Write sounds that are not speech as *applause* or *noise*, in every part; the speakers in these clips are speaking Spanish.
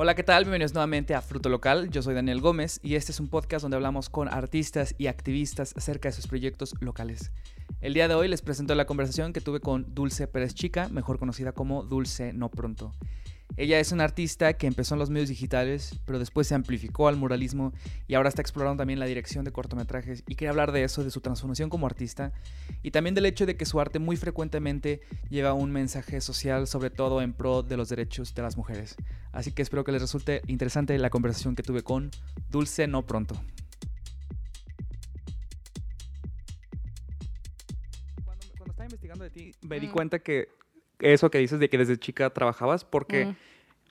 Hola, ¿qué tal? Bienvenidos nuevamente a Fruto Local. Yo soy Daniel Gómez y este es un podcast donde hablamos con artistas y activistas acerca de sus proyectos locales. El día de hoy les presento la conversación que tuve con Dulce Pérez Chica, mejor conocida como Dulce No Pronto. Ella es una artista que empezó en los medios digitales, pero después se amplificó al muralismo y ahora está explorando también la dirección de cortometrajes. Y quería hablar de eso, de su transformación como artista y también del hecho de que su arte muy frecuentemente lleva un mensaje social, sobre todo en pro de los derechos de las mujeres. Así que espero que les resulte interesante la conversación que tuve con Dulce No Pronto. Cuando, cuando estaba investigando de ti, me di Mm. cuenta que eso que dices de que desde chica trabajabas, porque Mm.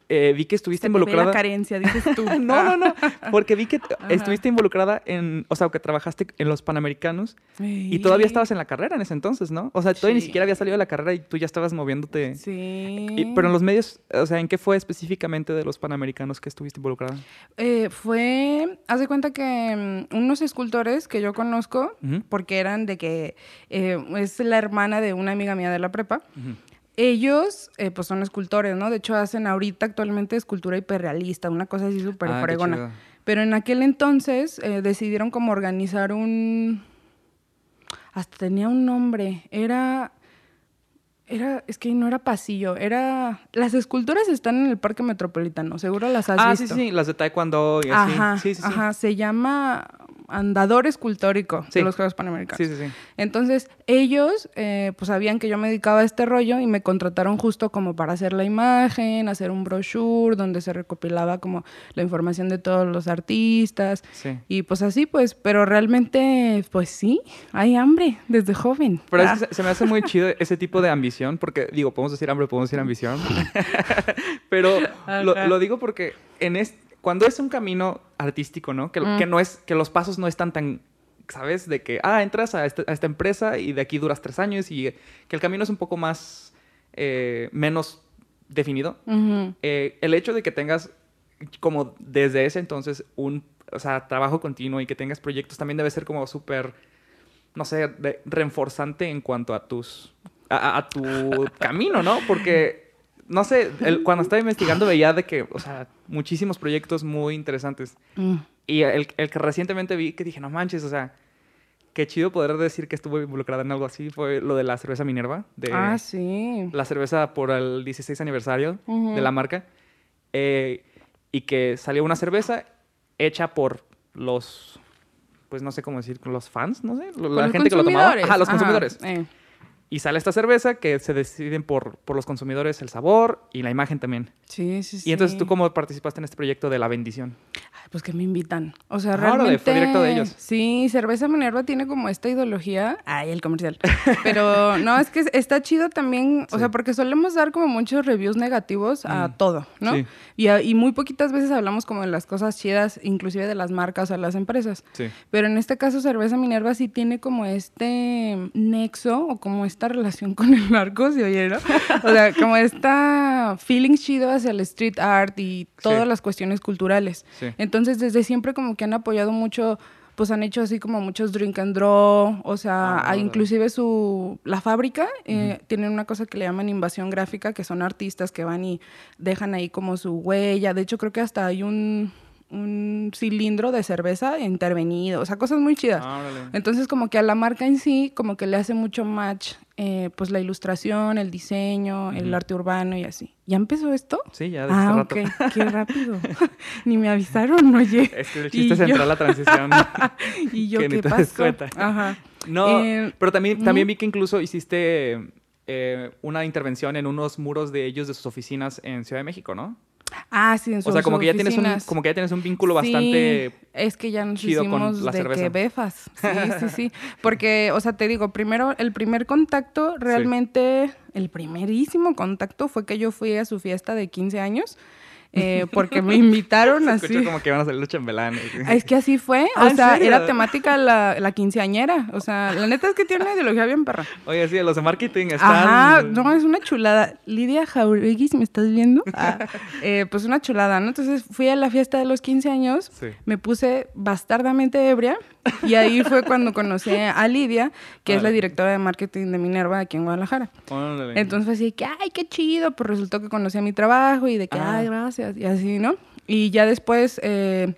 eh, vi que estuviste Se te ve involucrada. la carencia, dices tú. *laughs* No, no, no. *laughs* Porque vi que Ajá. estuviste involucrada en, o sea, que trabajaste en los Panamericanos y todavía estabas en la carrera en ese entonces, ¿no? O sea, todavía ni siquiera había salido de la carrera y tú ya estabas moviéndote. Sí. Y- pero en los medios, o sea, ¿en qué fue específicamente de los Panamericanos que estuviste involucrada? Eh, fue, haz de cuenta que mm, unos escultores que yo conozco, porque eran de que eh, es la hermana de una amiga mía de la prepa. Ellos eh, pues son escultores, ¿no? De hecho hacen ahorita actualmente escultura hiperrealista, una cosa así súper Ah, fregona. Pero en aquel entonces eh, decidieron como organizar un... Hasta tenía un nombre. Era... Era, es que no era pasillo, era... Las esculturas están en el Parque Metropolitano, seguro las has Ah, visto. sí, sí, las de Taekwondo y así. Ajá, sí, sí, sí. ajá, se llama Andador Escultórico Sí. de los Juegos Panamericanos. Sí, sí, sí. Entonces, ellos, eh, pues sabían que yo me dedicaba a este rollo y me contrataron justo como para hacer la imagen, hacer un brochure donde se recopilaba como la información de todos los artistas. sí. Y pues así, pues, pero realmente, pues sí, hay hambre desde joven. Pero Ah, se- me hace muy chido ese tipo de ambición, porque digo, podemos decir hambre, podemos decir ambición. *laughs* Pero lo, lo digo porque en es, cuando es un camino artístico, ¿no? Que, Mm. que no es, que los pasos no están tan, ¿sabes? De que, ah, entras a, este- a esta empresa y de aquí duras tres años y que el camino es un poco más, eh, menos definido. Eh, el hecho de que tengas como desde ese entonces un o sea, trabajo continuo y que tengas proyectos también debe ser como súper, no sé, de- reforzante en cuanto a tus, a tu *laughs* camino, ¿no? Porque, no sé, el- *laughs* cuando estaba investigando veía de que, o sea, muchísimos proyectos muy interesantes. Mm. Y el, el que recientemente vi que dije, no manches, o sea, qué chido poder decir que estuve involucrada en algo así fue lo de la cerveza Minerva, de Ah, sí. la cerveza por el 16 aniversario de la marca. eh, y que salió una cerveza hecha por los, pues no sé cómo decir, los fans, no sé, la los gente que lo tomaba. Ajá, los Ajá, consumidores. eh. Y sale esta cerveza que se deciden por, por los consumidores el sabor y la imagen también. Sí, sí, sí. Y entonces, ¿tú cómo participaste en este proyecto de la bendición? Ay, pues que me invitan. O sea, realmente. fue directo de ellos. Sí, Cerveza Minerva tiene como esta ideología. Ay, el comercial. *laughs* Pero no, es que está chido también. O Sí. sea, porque solemos dar como muchos reviews negativos a Mm, todo, ¿no? sí. Y, a- y muy poquitas veces hablamos como de las cosas chidas, inclusive de las marcas o las empresas. Sí. Pero en este caso, Cerveza Minerva sí tiene como este nexo o como esta relación con el narco, ¿se oye, no? O sea, como esta feeling chido hacia el street art y todas Sí. las cuestiones culturales. Sí. Entonces, desde siempre como que han apoyado mucho, pues han hecho así como muchos drink and draw, o sea, Ah, inclusive su, la fábrica, eh, tienen una cosa que le llaman invasión gráfica, que son artistas que van y dejan ahí como su huella. De hecho, creo que hasta hay un, un cilindro de cerveza intervenido, o sea, cosas muy chidas. Ah. Entonces, como que a la marca en sí, como que le hace mucho match, eh, pues la ilustración, el diseño, el arte urbano y así. ¿Ya empezó esto? Sí, ya desde Ah, ok, *laughs* qué rápido. *laughs* Ni me avisaron, oye. Es que el chiste es yo- entrar a la transición. *laughs* Y yo, que ¿qué pasó? cuenta. Ajá. No, Eh, pero también, también vi que incluso hiciste eh, una intervención en unos muros de ellos de sus oficinas en Ciudad de México, ¿no? Ah, sí, en O sea, como que ya tienes un, como que ya tienes un vínculo Sí, bastante. es que ya nos chido con hicimos la de cerveza. que befas. Sí, sí, sí. *laughs* Porque, o sea, te digo, primero, el primer contacto, realmente, el primerísimo contacto fue que yo fui a su fiesta de 15 años. Eh, porque me invitaron Se así. como que van a salir los chambelanes. Ah, Es que así fue, Ah, o ¿en sea, era temática la, la quinceañera, o sea, la neta es que tiene una ideología bien perra. Oye, sí, los de marketing están. Ajá, no, es una chulada. Lidia Jauregui, si me estás viendo, ah, *laughs* eh, pues una chulada, ¿no? Entonces fui a la fiesta de los 15 años, Sí. me puse bastardamente ebria y ahí fue cuando conocí a Lidia, que es la directora de marketing de Minerva aquí en Guadalajara. Órale. Entonces fue así que, ay, qué chido, pues resultó que conocía mi trabajo y de que, Ah. ay, vas gracias, y así, ¿no? Y ya después, eh,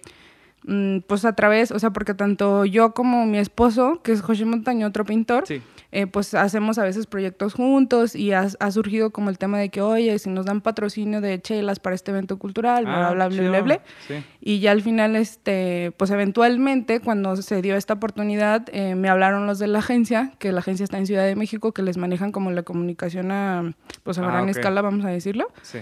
mm, pues a través, o sea, porque tanto yo como mi esposo, que es José Montaño, otro pintor, Sí. Eh, pues hacemos a veces proyectos juntos y ha, ha surgido como el tema de que, oye, si nos dan patrocinio de chelas para este evento cultural, bla, Ah, bla, bla, bla, bla. Sí. Y ya al final, este, pues eventualmente, cuando se dio esta oportunidad, eh, me hablaron los de la agencia, que la agencia está en Ciudad de México, que les manejan como la comunicación a, pues a Ah, gran escala, vamos a decirlo. Sí.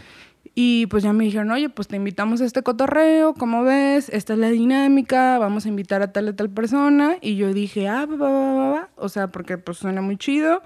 Y pues ya me dijeron, oye, pues te invitamos a este cotorreo, ¿cómo ves? Esta es la dinámica, vamos a invitar a tal y tal persona. Y yo dije, ah, va, va, va, va. O sea, porque pues suena muy chido.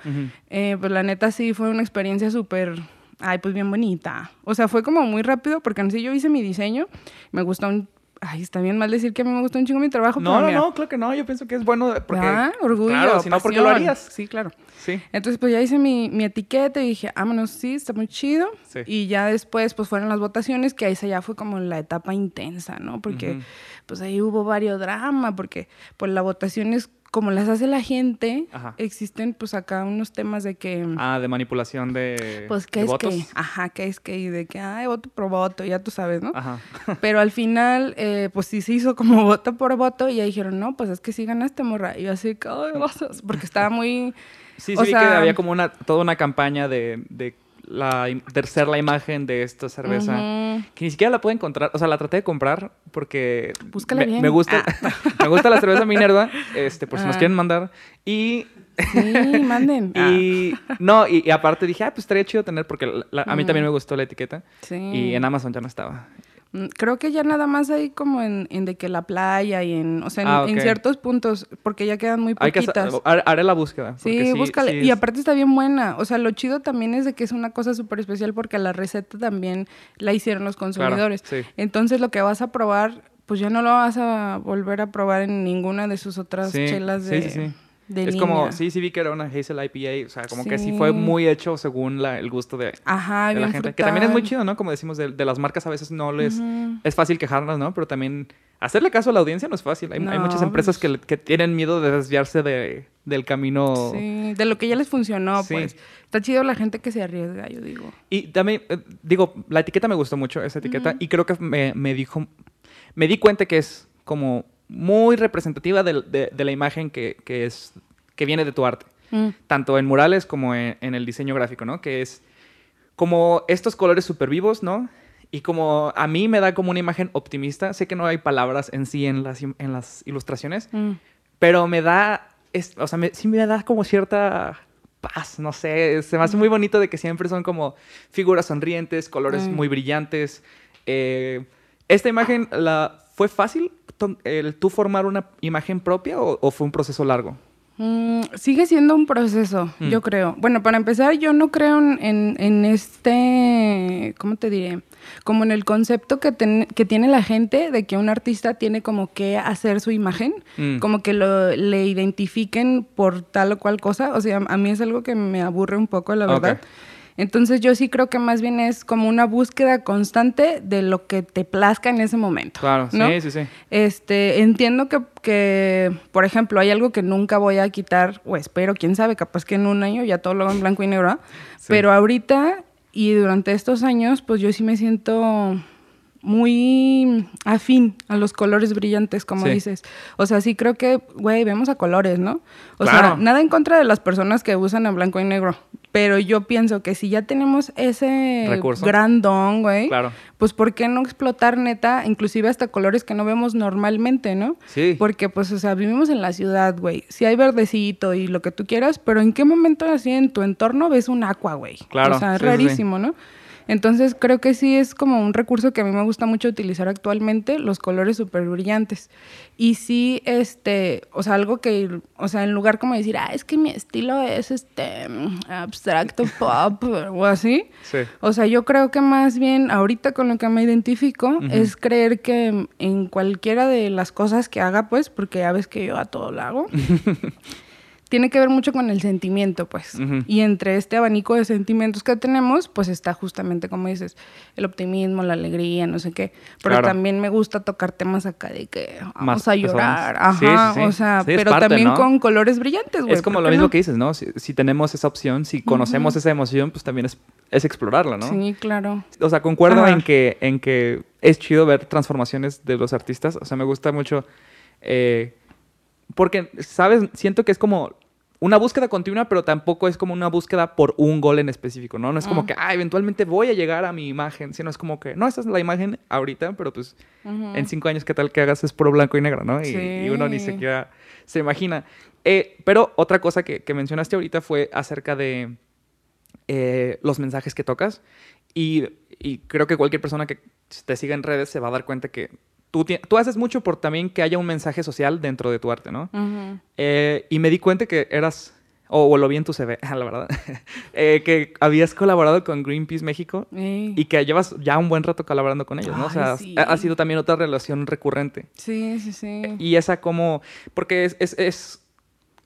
Eh, pues la neta sí fue una experiencia súper, ay, pues bien bonita. O sea, fue como muy rápido porque en sí yo hice mi diseño, me gustó un... Ay, está bien mal decir que a mí me gustó un chingo mi trabajo, No, pero no, mira, no, claro que no. Yo pienso que es bueno porque. ah, orgullo, Claro, si no, ¿por qué lo harías? Sí, claro. Sí. Entonces, pues ya hice mi, mi etiqueta y dije, vámonos, sí, está muy chido. Sí. Y ya después, pues fueron las votaciones, que ahí se ya fue como la etapa intensa, ¿no? Porque, pues ahí hubo varios drama, porque, pues la votación es como las hace la gente, Ajá. existen, pues acá unos temas de que... Ah, de manipulación de. Pues que es votos. que, ajá, que es que, y de que, ay, voto por voto, ya tú sabes, ¿no? Ajá. *laughs* Pero al final, eh, pues sí se hizo como *laughs* voto por voto y ya dijeron, no, pues es que sí ganaste, morra. Y yo así, ay, *laughs* porque estaba muy... Sí, O sí, vi que había como una, toda una campaña de, de, la, ser la imagen de esta cerveza. Que ni siquiera la puedo encontrar. O sea, la traté de comprar porque. Búscala me, bien. me gusta, *laughs* me gusta la cerveza Minerva, este, por si nos Ah. quieren mandar. Y. Sí, *laughs* manden. Ah, Y. No, y, y aparte dije, ah, pues estaría chido tener, porque la- la- a mí también me gustó la etiqueta. sí. Y en Amazon ya no estaba. Mm, Creo que ya nada más hay como en, en de que la playa y en, o sea, en, Ah, en ciertos puntos, porque ya quedan muy Hay que poquitas. hacer- har- haré la búsqueda. Sí, búscale. sí y aparte está bien buena. O sea, lo chido también es de que es una cosa súper especial porque la receta también la hicieron los claro, consumidores. sí. Entonces lo que vas a probar, pues ya no lo vas a volver a probar en ninguna de sus otras Sí, chelas sí, de, sí, sí. De es como, sí, sí vi que era una Hazel IPA, o sea, como que sí fue muy hecho según la- el gusto de, Ajá, de bien la gente. Que también es muy chido, ¿no? Como decimos, de, de las marcas a veces no les... Es fácil quejarlas, ¿no? Pero también hacerle caso a la audiencia no es fácil. Hay, muchas empresas que, que tienen miedo de desviarse de, del camino. Sí, de lo que ya les funcionó, Sí. pues. Está chido la gente que se arriesga, yo digo. Y también, eh, digo, la etiqueta me gustó mucho, esa etiqueta, y creo que me, me dijo, me di cuenta que es como muy representativa del- de, de la imagen que, que es, que viene de tu arte. Mm. tanto en murales como en, en el diseño gráfico, ¿no? Que es como estos colores súper vivos, ¿no? Y como a mí me da como una imagen optimista, sé que no hay palabras en sí en las, en las ilustraciones, Mm. pero me da, es- o sea, me- sí me da como cierta paz, no sé, se me hace muy bonito de que siempre son como figuras sonrientes, colores Mm. muy brillantes. Eh, esta imagen, la, ¿fue fácil el tú formar una imagen propia o, o fue un proceso largo? Mm, sigue siendo un proceso, Mm. yo creo. Bueno, para empezar, yo no creo en, en- este, ¿cómo te diré? Como en el concepto que, ten- que tiene la gente de que un artista tiene como que hacer su imagen, Mm. como que lo, le identifiquen por tal o cual cosa. O sea, a mí es algo que me aburre un poco, la verdad. Entonces yo sí creo que más bien es como una búsqueda constante de lo que te plazca en ese momento. Claro, ¿no? sí, sí, sí. Este, entiendo que, que, por ejemplo, hay algo que nunca voy a quitar, o espero, quién sabe, capaz que en un año ya todo lo hago en blanco y negro. Sí. pero ahorita y durante estos años, pues yo sí me siento muy afín a los colores brillantes, como Sí. dices. O sea, sí creo que, güey, vemos a colores, ¿no? O sea, nada en contra de las personas que usan en blanco y negro, pero yo pienso que si ya tenemos ese Recurso. gran don, güey, Claro. pues ¿por qué no explotar neta, inclusive hasta colores que no vemos normalmente, ¿no? Sí. Porque pues, o sea, vivimos en la ciudad, güey. Sí hay verdecito y lo que tú quieras, pero ¿en qué momento así en tu entorno ves un agua, güey? Claro, O sea, es sí. rarísimo, ¿no? Entonces creo que sí es como un recurso que a mí me gusta mucho utilizar actualmente, los colores súper brillantes. Y sí, este, o sea, algo que, o sea, en lugar como decir, ah, es que mi estilo es este abstracto pop *laughs* o así, Sí. o sea, yo creo que más bien ahorita con lo que me identifico es creer que en cualquiera de las cosas que haga, pues, porque ya ves que yo a todo lo hago, *laughs* tiene que ver mucho con el sentimiento, pues. Y entre este abanico de sentimientos que tenemos, pues está justamente, como dices, el optimismo, la alegría, no sé qué. Pero también me gusta tocar temas acá de que vamos a llorar. Ajá, o sea, pero también con colores brillantes, güey. Es como lo mismo que dices, ¿no? Si, tenemos esa opción, si conocemos esa emoción, pues también es, es, explorarla, ¿no? Sí, claro. O sea, concuerdo en que, en que es chido ver transformaciones de los artistas. O sea, me gusta mucho... Eh, porque, ¿sabes? Siento que es como una búsqueda continua, pero tampoco es como una búsqueda por un gol en específico, ¿no? No es como que, ah, eventualmente voy a llegar a mi imagen, sino es como que, no, esa es la imagen ahorita, pero pues en cinco años, ¿qué tal que hagas es por blanco y negro, ¿no? Y, uno ni siquiera se imagina. Eh, pero otra cosa que, mencionaste ahorita fue acerca de eh, los mensajes que tocas. Y, y creo que cualquier persona que te siga en redes se va a dar cuenta que tú, tú, haces mucho por también que haya un mensaje social dentro de tu arte, ¿no? Eh, y me di cuenta que eras, o, lo vi en tu CV, *laughs* la verdad, *laughs* eh, que habías colaborado con Greenpeace México y que llevas ya un buen rato colaborando con ellos, ¿no? o sea, ha, sido también otra relación recurrente. Sí, sí, sí. Y esa como, porque es, es, es,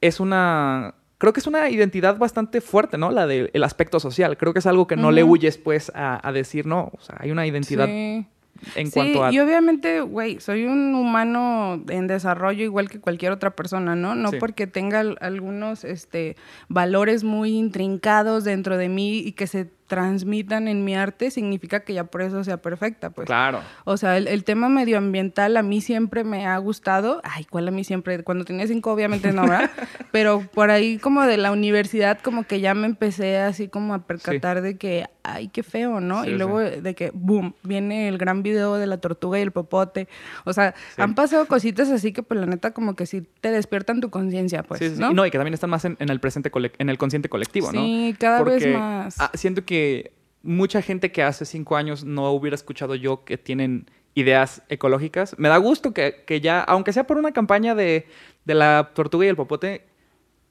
es una creo que es una identidad bastante fuerte, ¿no? La del aspecto social. Creo que es algo que no le huyes, pues, a, decir, no, o sea, hay una identidad sí en cuanto a... Y obviamente, güey, soy un humano en desarrollo igual que cualquier otra persona, ¿no? No porque tenga algunos este, valores muy intrincados dentro de mí y que se transmitan en mi arte significa que ya por eso sea perfecta, pues. Claro. O sea, el, tema medioambiental a mí siempre me ha gustado. Ay, ¿cuál a mí siempre? Cuando tenía cinco, obviamente no, ¿verdad? *laughs* Pero por ahí como de la universidad, como que ya me empecé así como a percatar de que, ay, qué feo, ¿no? y luego de que, boom, viene el gran video de la tortuga y el popote. O sea, han pasado cositas así que, pues, la neta, como que sí te despiertan tu conciencia, pues, sí, ¿no? No, y que también están más en, el presente, en el consciente colectivo, ¿no? Sí, cada vez más. Ah, siento que mucha gente que hace cinco años no hubiera escuchado yo que tienen ideas ecológicas. Me da gusto que, ya, aunque sea por una campaña de, la tortuga y el popote,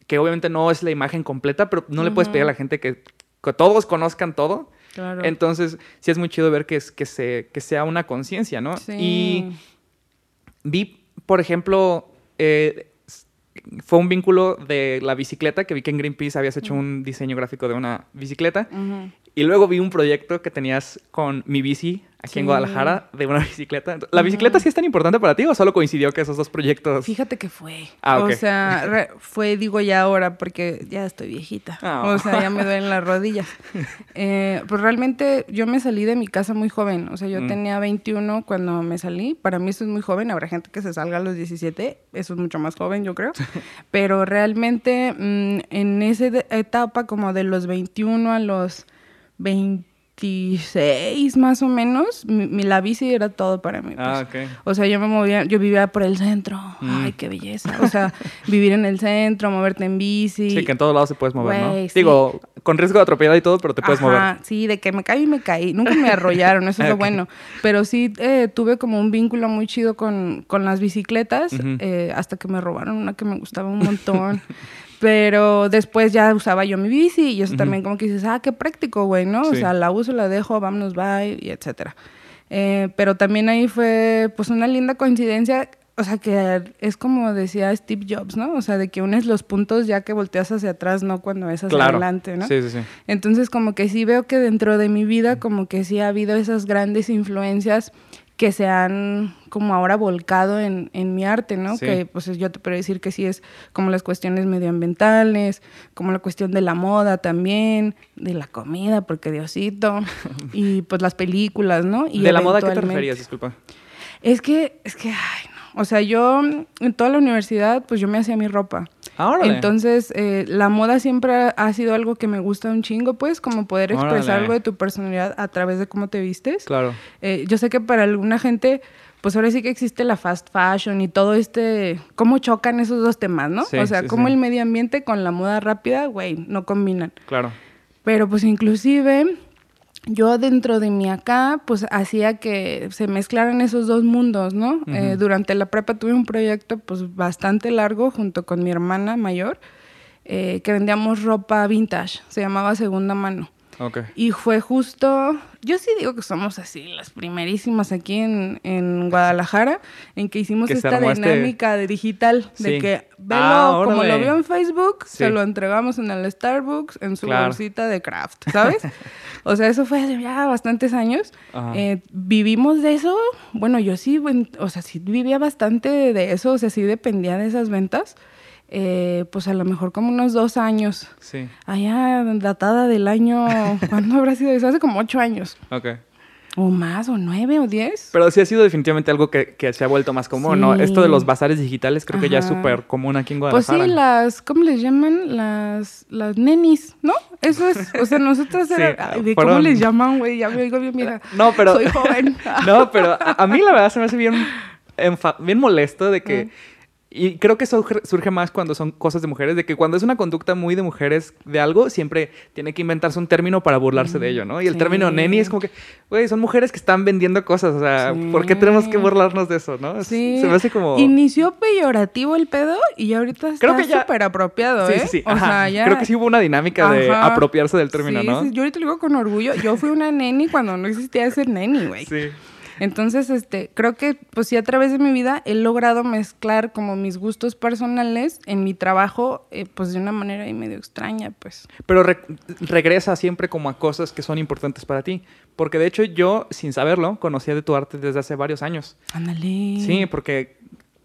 que obviamente no es la imagen completa, pero no le puedes pedir a la gente que, todos conozcan todo. Entonces, sí es muy chido ver que, es, que, se, que sea una conciencia, ¿no? Y vi, por ejemplo, eh, fue un vínculo de la bicicleta, que vi que en Greenpeace habías hecho un diseño gráfico de una bicicleta. Y luego vi un proyecto que tenías con mi bici aquí en Guadalajara de una *laughs* bicicleta. ¿La bicicleta sí es tan importante para ti o solo coincidió que esos dos proyectos? Fíjate que fue. Ah, O sea, fue, digo ya ahora, porque ya estoy viejita. Ah. O sea, ya me duelen las rodillas. *laughs* Eh, pues realmente yo me salí de mi casa muy joven. O sea, yo mm. tenía 21 cuando me salí. Para mí eso es muy joven. Habrá gente que se salga a los 17. Eso es mucho más joven, yo creo. *laughs* Pero realmente mm, en esa etapa como de los 21 a los 26 más o menos, mi, la bici era todo para mí. Ah, pues. O sea, yo me movía, yo vivía por el centro. Mm. Ay, qué belleza. O sea, *laughs* vivir en el centro, moverte en bici. Sí, que en todos lados se puedes mover, ¿no? Digo, con riesgo de atropellar y todo, pero te puedes mover. Sí, de que me caí y me caí. Nunca me arrollaron, eso es lo *laughs* bueno. Pero sí eh, tuve como un vínculo muy chido con, las bicicletas, eh, hasta que me robaron una que me gustaba un montón. *laughs* Pero después ya usaba yo mi bici y eso también como que dices, ah, qué práctico, güey, ¿no? O sea, la uso, la dejo, vámonos, bye, y etcétera. Eh, pero también ahí fue pues una linda coincidencia, o sea, que es como decía Steve Jobs, ¿no? O sea, de que unes los puntos ya que volteas hacia atrás, no cuando es hacia adelante, ¿no? Sí, sí, sí. Entonces como que sí veo que dentro de mi vida como que sí ha habido esas grandes influencias que se han como ahora volcado en, en mi arte, ¿no? Que pues yo te puedo decir que sí es como las cuestiones medioambientales, como la cuestión de la moda también, de la comida, porque Diosito, *laughs* y pues las películas, ¿no? Y ¿De la moda qué te referías, disculpa? Es que, es que, ay. O sea, yo en toda la universidad, pues yo me hacía mi ropa. Entonces, eh, la moda siempre ha sido algo que me gusta un chingo, pues, como poder expresar algo de tu personalidad a través de cómo te vistes. Claro. Eh, yo sé que para alguna gente, pues ahora sí que existe la fast fashion y todo este, cómo chocan esos dos temas, ¿no? o sea, cómo el medio ambiente con la moda rápida, güey, no combinan. Claro. Pero pues inclusive yo dentro de mí acá, pues hacía que se mezclaran esos dos mundos, ¿no? Eh, durante la prepa tuve un proyecto pues bastante largo junto con mi hermana mayor, eh, que vendíamos ropa vintage, se llamaba Segunda Mano. Ok. Y fue justo, yo sí digo que somos así, las primerísimas aquí en, en Guadalajara, en que hicimos Que esta este- dinámica de digital, Sí. de que velo Ah, como órale. lo vio en Facebook, Sí. se lo entregamos en el Starbucks, en su Claro. bolsita de craft, ¿sabes? *laughs* o sea, eso fue hace ya bastantes años. Eh, vivimos de eso, bueno, yo sí, o sea, sí vivía bastante de eso, o sea, sí dependía de esas ventas. Eh, pues a lo mejor como unos dos años. Sí. Allá datada del año, *laughs* ¿cuándo habrá sido eso? Hace como ocho años. Ok. O más, o nueve, o diez. Pero sí ha sido definitivamente algo que, que se ha vuelto más común, ¿no? Esto de los bazares digitales creo que ya es súper común aquí en Pues Guadalajara. sí, las, ¿cómo les llaman? Las, las nenis, ¿no? Eso es, o sea, nosotros *laughs* Sí, era, ay, ¿de ¿cómo les llaman, güey? Ya me oigo bien, mira. *laughs* No, pero... Soy joven. no, pero a, a mí la verdad se me hace bien, bien molesto de que... Y creo que surge, surge más cuando son cosas de mujeres, de que cuando es una conducta muy de mujeres de algo, siempre tiene que inventarse un término para burlarse de ello, ¿no? Y el Sí. término neni es como que, güey, son mujeres que están vendiendo cosas, o sea, Sí. ¿por qué tenemos que burlarnos de eso, no? Sí. Se me hace como... Inició peyorativo el pedo y ahorita está ya- súper apropiado, Sí, ¿eh? sí, sí. O ajá. sea, ya... Creo que sí hubo una dinámica de apropiarse del término, Sí, ¿no? sí, yo ahorita lo digo con orgullo. Yo fui una neni cuando no existía ese neni, güey. Sí. Entonces, este, creo que, pues sí, a través de mi vida he logrado mezclar como mis gustos personales en mi trabajo, eh, pues de una manera ahí medio extraña, pues. Pero re- regresa siempre como a cosas que son importantes para ti. Porque de hecho yo, sin saberlo, conocía de tu arte desde hace varios años. Ándale. Sí, porque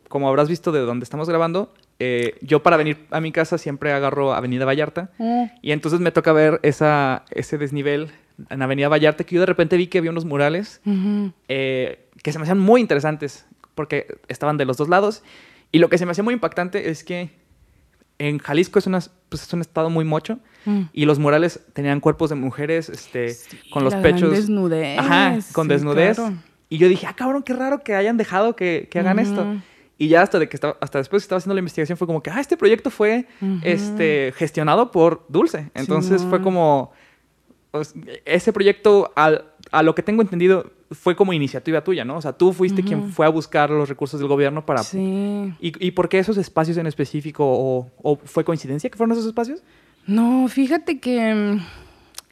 como habrás visto de donde estamos grabando, eh, yo para venir a mi casa siempre agarro Avenida Vallarta. Mm. Y entonces me toca ver esa, ese desnivel en Avenida Vallarta que yo de repente vi que había unos murales eh, que se me hacían muy interesantes porque estaban de los dos lados. Y lo que se me hacía muy impactante es que en Jalisco es, una, pues es un estado muy mocho Mm. y los murales tenían cuerpos de mujeres este, con los pechos. desnudez, Ajá, con sí, desnudez. claro. Y yo dije, ah, cabrón, qué raro que hayan dejado que, que hagan esto. Y ya hasta, de que estaba, hasta después que estaba haciendo la investigación fue como que, ah, este proyecto fue este, gestionado por Dulce. Entonces fue como, pues, ese proyecto, al- a lo que tengo entendido, fue como iniciativa tuya, ¿no? O sea, tú fuiste quien fue a buscar los recursos del gobierno para... Sí. ¿Y, ¿Y por qué esos espacios en específico? ¿O, o fue coincidencia que fueron esos espacios? No, fíjate que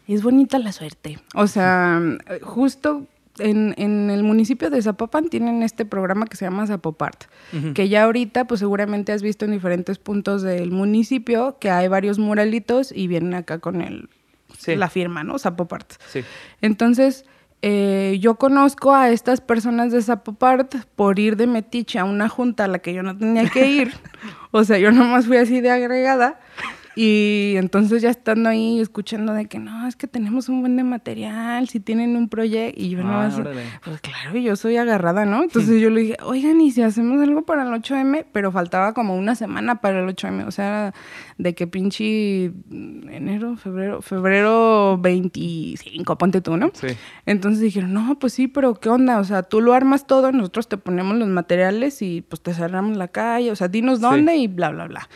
mm, es bonita la suerte. O sea, justo en, en el municipio de Zapopan tienen este programa que se llama Zapopart, que ya ahorita pues seguramente has visto en diferentes puntos del municipio que hay varios muralitos y vienen acá con el, Sí. la firma, ¿no? Zapopart. Sí. Entonces, eh, yo conozco a estas personas de Zapopart por ir de metiche a una junta a la que yo no tenía que ir. *laughs* o sea, yo nomás fui así de agregada. Y entonces ya estando ahí escuchando de que no, es que tenemos un buen de material, si tienen un proyecto. Y yo Ah, nomás, órale. pues claro, yo soy agarrada, ¿no? Entonces yo le dije, oigan, ¿y si hacemos algo para el 8M? Pero faltaba como una semana para el 8M. O sea, de que pinche enero, febrero, febrero 25, ponte tú, ¿no? Sí. Entonces dijeron, no, pues sí, pero ¿qué onda? O sea, tú lo armas todo, nosotros te ponemos los materiales y pues te cerramos la calle, o sea, dinos Sí. dónde y bla, bla, bla.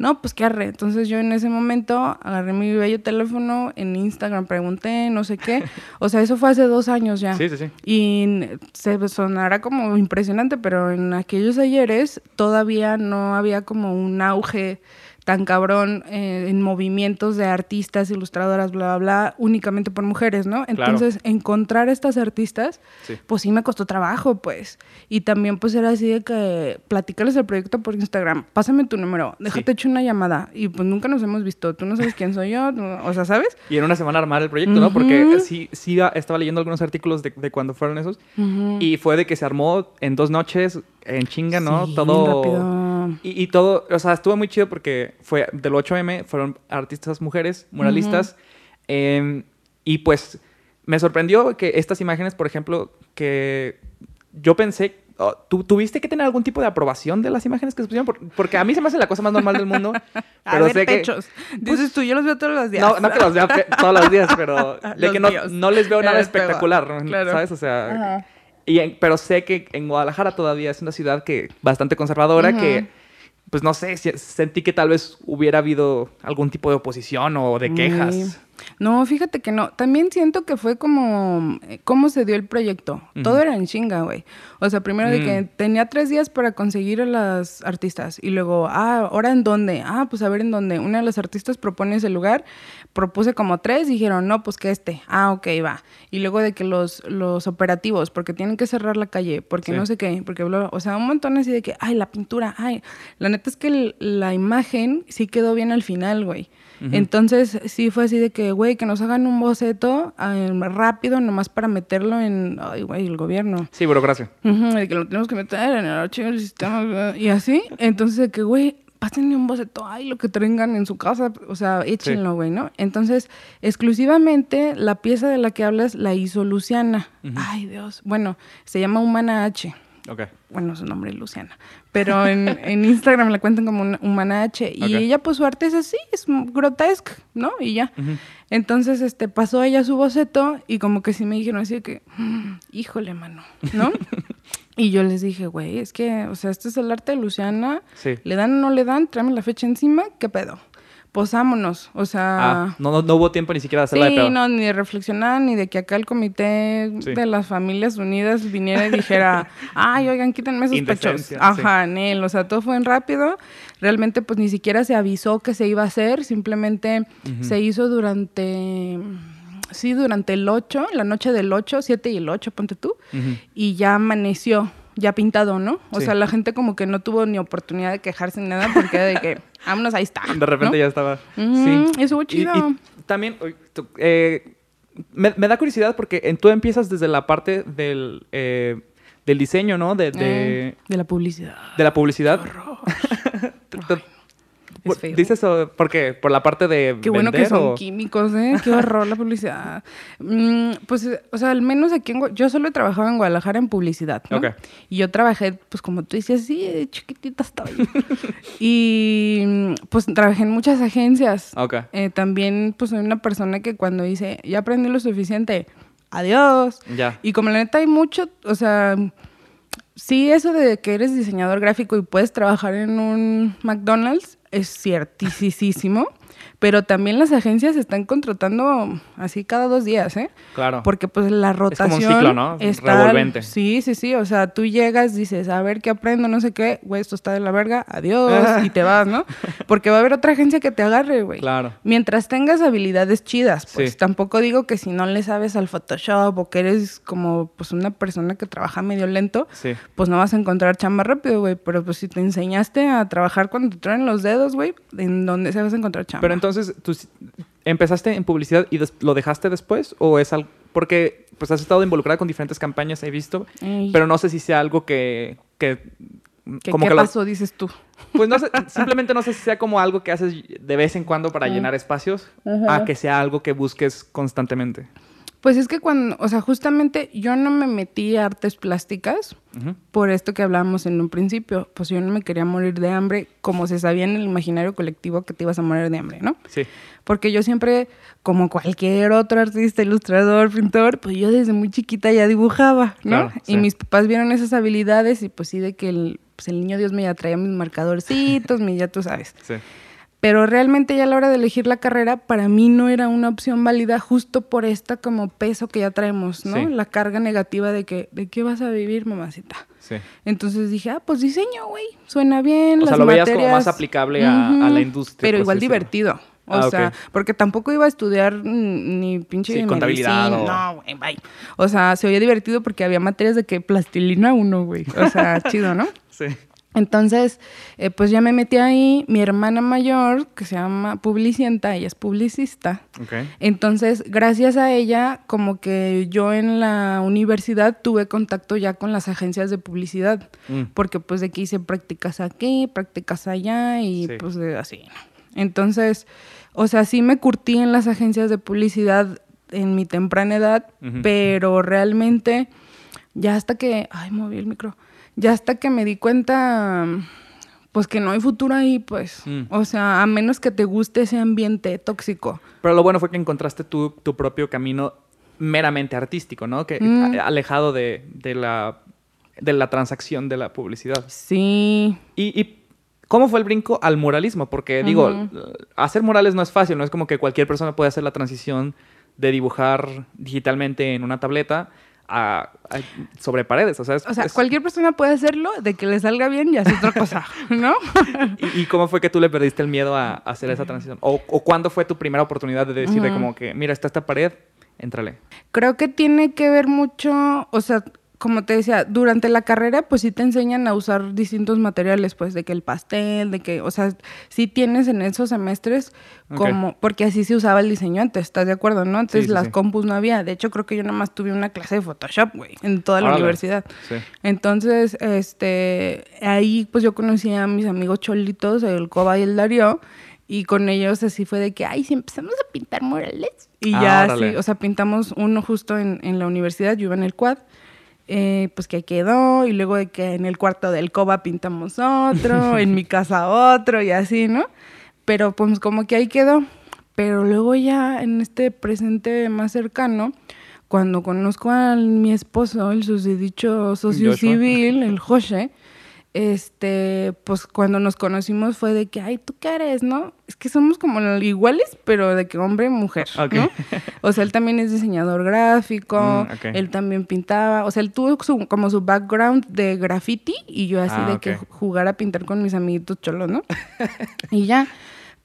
No, pues qué arre. Entonces yo en ese momento agarré mi bello teléfono, en Instagram pregunté, no sé qué. O sea, eso fue hace dos años ya. Sí, sí, sí. Y se sonará como impresionante, pero en aquellos ayeres todavía no había como un auge tan cabrón eh, en movimientos de artistas, ilustradoras, bla, bla, bla, únicamente por mujeres, ¿no? Entonces, encontrar estas artistas, Sí. pues sí me costó trabajo, pues. Y también, pues era así de que platicarles el proyecto por Instagram, pásame tu número, déjate Sí. hecho una llamada. Y pues nunca nos hemos visto, tú no sabes quién soy yo, o sea, ¿sabes? Y en una semana armar el proyecto, ¿no? Porque sí, sí estaba leyendo algunos artículos de, de cuando fueron esos. Ujú. Y fue de que se armó en dos noches, en chinga, ¿no? Sí, todo. rápido. Y, y todo, o sea, estuvo muy chido porque fue del 8M, fueron artistas mujeres, muralistas. em, y pues me sorprendió que estas imágenes, por ejemplo, que yo pensé. oh, ¿tú, ¿Tuviste que tener algún tipo de aprobación de las imágenes que se pusieron? Por- porque a mí se me hace la cosa más normal del mundo. *laughs* A pero ver, sé que. pechos. Dices tú, yo los veo todos los días. No, no que los vea *laughs* todos los días, pero de Los que no, no les veo nada espectacular. ¿sabes? O sea, Ajá. Y en- pero sé que en Guadalajara todavía es una ciudad que bastante conservadora, que pues no sé, si- sentí que tal vez hubiera habido algún tipo de oposición o de quejas. Sí. No, fíjate que no. También siento que fue como eh, cómo se dio el proyecto. Todo era en chinga, güey. O sea, primero de que Mm. tenía tres días para conseguir a las artistas. Y luego, ah, ¿ahora en dónde? Ah, pues a ver en dónde. Una de las artistas propone ese lugar. Propuse como tres. Dijeron, no, pues que este. Ah, ok, va. Y luego de que los, los operativos, porque tienen que cerrar la calle, porque Sí. no sé qué, porque. O sea, un montón así de que, ay, la pintura, ay. La neta es que el- la imagen sí quedó bien al final, güey. Entonces, sí fue así de que, güey, que nos hagan un boceto eh, rápido, nomás para meterlo en, ay, güey, el gobierno. Sí, burocracia. Ujú, de que lo tenemos que meter en el archivo del sistema. Y así, entonces de que, güey, pásenle un boceto, ay, lo que tengan en su casa, o sea, échenlo, güey, ¿no? Entonces, exclusivamente la pieza de la que hablas la hizo Luciana. Ay, Dios. Bueno, se llama Humana H Ok. bueno, su nombre es Luciana, pero en, *laughs* en Instagram la cuentan como una humana H y ella pues su arte es así, es grotesca, ¿no? Y ya. Entonces, este, pasó ella su boceto y como que sí me dijeron así que, "Mm, híjole, mano, ¿no? *laughs* y yo les dije, güey, es que, o sea, este es el arte de Luciana, Sí. ¿le dan o no le dan? Tráeme la fecha encima, ¿qué pedo? Posámonos, o sea... Ah, no, no, no hubo tiempo ni siquiera de hacerla de Sí, pedo. no, ni de reflexionar, ni de que acá el comité Sí. de las familias unidas viniera y dijera, *laughs* ay, oigan, quítenme esos pechos. Ajá, Nel, o sea, todo fue en rápido. Realmente, pues ni siquiera se avisó que se iba a hacer, simplemente se hizo durante, sí, durante el 8, la noche del 8, 7 y el 8, ponte tú, y ya amaneció. Ya pintado, ¿no? O Sí. sea, la gente como que no tuvo ni oportunidad de quejarse ni nada porque de que, *laughs* vámonos, ahí está. De repente ¿no? ya estaba. Ujú, sí. estuvo Y- chido. Y, también, eh, me, me da curiosidad porque en- tú empiezas desde la parte del, eh, del diseño, ¿no? De, de, Eh, de la publicidad. de la publicidad. *laughs* Es feo. ¿Dices eso por qué? ¿Por la parte de Qué bueno que son o- químicos, ¿eh? Qué *laughs* horror la publicidad. Mm, pues, o sea, al menos aquí en Yo solo he trabajado en Guadalajara en publicidad, ¿no? Ok. Y yo trabajé, pues como tú dices, sí, chiquitita estaba *laughs* yo. y mm, pues trabajé en muchas agencias. Ok. Eh, también, pues soy una persona que cuando dice, ya aprendí lo suficiente, adiós. Ya. Y como la neta hay mucho, o sea, sí, eso de que eres diseñador gráfico y puedes trabajar en un McDonald's es ciertísimo, pero también las agencias están contratando así cada dos días, ¿eh? Claro. Porque pues la como un rotación ciclo, ¿no? está Revolvente. Sí, sí, sí, o sea, tú llegas, dices, a ver qué aprendo, no sé qué, güey, esto está de la verga, adiós, *laughs* y te vas, ¿no? Porque va a haber otra agencia que te agarre, güey. Claro. Mientras tengas habilidades chidas, pues Sí. tampoco digo que si no le sabes al Photoshop o que eres como pues una persona que trabaja medio lento, Sí. pues no vas a encontrar chamba rápido, güey. Pero pues si te enseñaste a trabajar cuando te traen los dedos, güey, ¿en dónde se vas a encontrar chamba? Pero entonces, ¿tú s- empezaste en publicidad y lo dejaste después? ¿O es algo...? Porque pues has estado involucrada con diferentes campañas, he visto. Ey, Pero no sé si sea algo que... que ¿qué, como qué que lo- pasó, dices tú? Pues no sé, simplemente no sé si sea como algo que haces de vez en cuando para llenar espacios, a que sea algo que busques constantemente. Pues es que cuando, o sea, justamente yo no me metí a artes plásticas por esto que hablábamos en un principio. Pues yo no me quería morir de hambre, como se sabía en el imaginario colectivo que te ibas a morir de hambre, ¿no? Sí. Porque yo siempre, como cualquier otro artista, ilustrador, pintor, pues yo desde muy chiquita ya dibujaba, ¿no? Claro, y mis papás vieron esas habilidades y pues sí de que el, pues el niño Dios me ya traía mis marcadorcitos, mi, ya tú sabes. Sí. Pero realmente ya a la hora de elegir la carrera, para mí no era una opción válida justo por esta como peso que ya traemos, ¿no? Sí. La carga negativa de que, ¿de qué vas a vivir, mamacita? Sí. Entonces dije, ah, pues diseño, güey, suena bien. O sea, las lo veías como más materias- aplicable a, a la industria. Pero por igual divertido. O Ah, sea, porque tampoco iba a estudiar ni pinche Sí, contabilidad o- No, güey, bye. O sea, se oía divertido porque había materias de que plastilina uno, güey. O sea, *laughs* chido, ¿no? Sí. Entonces, eh, pues ya me metí ahí. Mi hermana mayor, que se llama Publicienta, ella es publicista. Ok. Entonces, gracias a ella, como que yo en la universidad tuve contacto ya con las agencias de publicidad, Mm. porque pues de que hice prácticas aquí, prácticas allá y Sí. pues de así. Entonces, o sea, sí me curtí en las agencias de publicidad en mi temprana edad, pero realmente ya hasta que, ay, moví el micro, ya hasta que me di cuenta, pues que no hay futuro ahí, pues, Mm. o sea, a menos que te guste ese ambiente tóxico. Pero lo bueno fue que encontraste tu, tu propio camino meramente artístico, ¿no? Que Mm. alejado de, de la de la transacción de la publicidad. Sí. Y, y ¿Cómo fue el brinco al muralismo? Porque digo, hacer murales no es fácil, no es como que cualquier persona puede hacer la transición de dibujar digitalmente en una tableta a, sobre paredes. O sea, cualquier persona puede hacerlo, de que le salga bien y hacer otra cosa, *laughs* ¿no? ¿Y, cómo fue que tú le perdiste el miedo a, hacer esa transición? ¿O, ¿O, cuándo fue tu primera oportunidad de decirle como que, mira, está esta pared, éntrale? Creo que tiene que ver mucho, o sea, como te decía, durante la carrera, pues sí te enseñan a usar distintos materiales, pues de que el pastel, de que, o sea, sí tienes en esos semestres como, porque así se usaba el diseño antes, ¿estás de acuerdo, no? Antes las compus no había, de hecho creo que yo nada más tuve una clase de Photoshop, güey, en toda la universidad. Entonces, este, ahí pues yo conocí a mis amigos cholitos, el Coba y el Darío, y con ellos así fue de que, ay, si empezamos a pintar murales. Y ah, ya así, o sea, pintamos uno justo en, en la universidad, yo iba en el quad. Eh, pues que quedó, y luego de que en el cuarto del coba pintamos otro, *laughs* en mi casa otro, y así, ¿no? Pero pues como que ahí quedó. Pero luego ya en este presente más cercano, cuando conozco a mi esposo, el susodicho socio civil, el José, este, pues cuando nos conocimos fue de que, ay, ¿tú qué eres, no? Es que somos como iguales, pero de que hombre mujer, ¿no? *laughs* O sea, él también es diseñador gráfico, mm, él también pintaba, o sea, él tuvo como su background de graffiti y yo así ah, de que jugar a pintar con mis amiguitos cholos, ¿no? *laughs* y ya,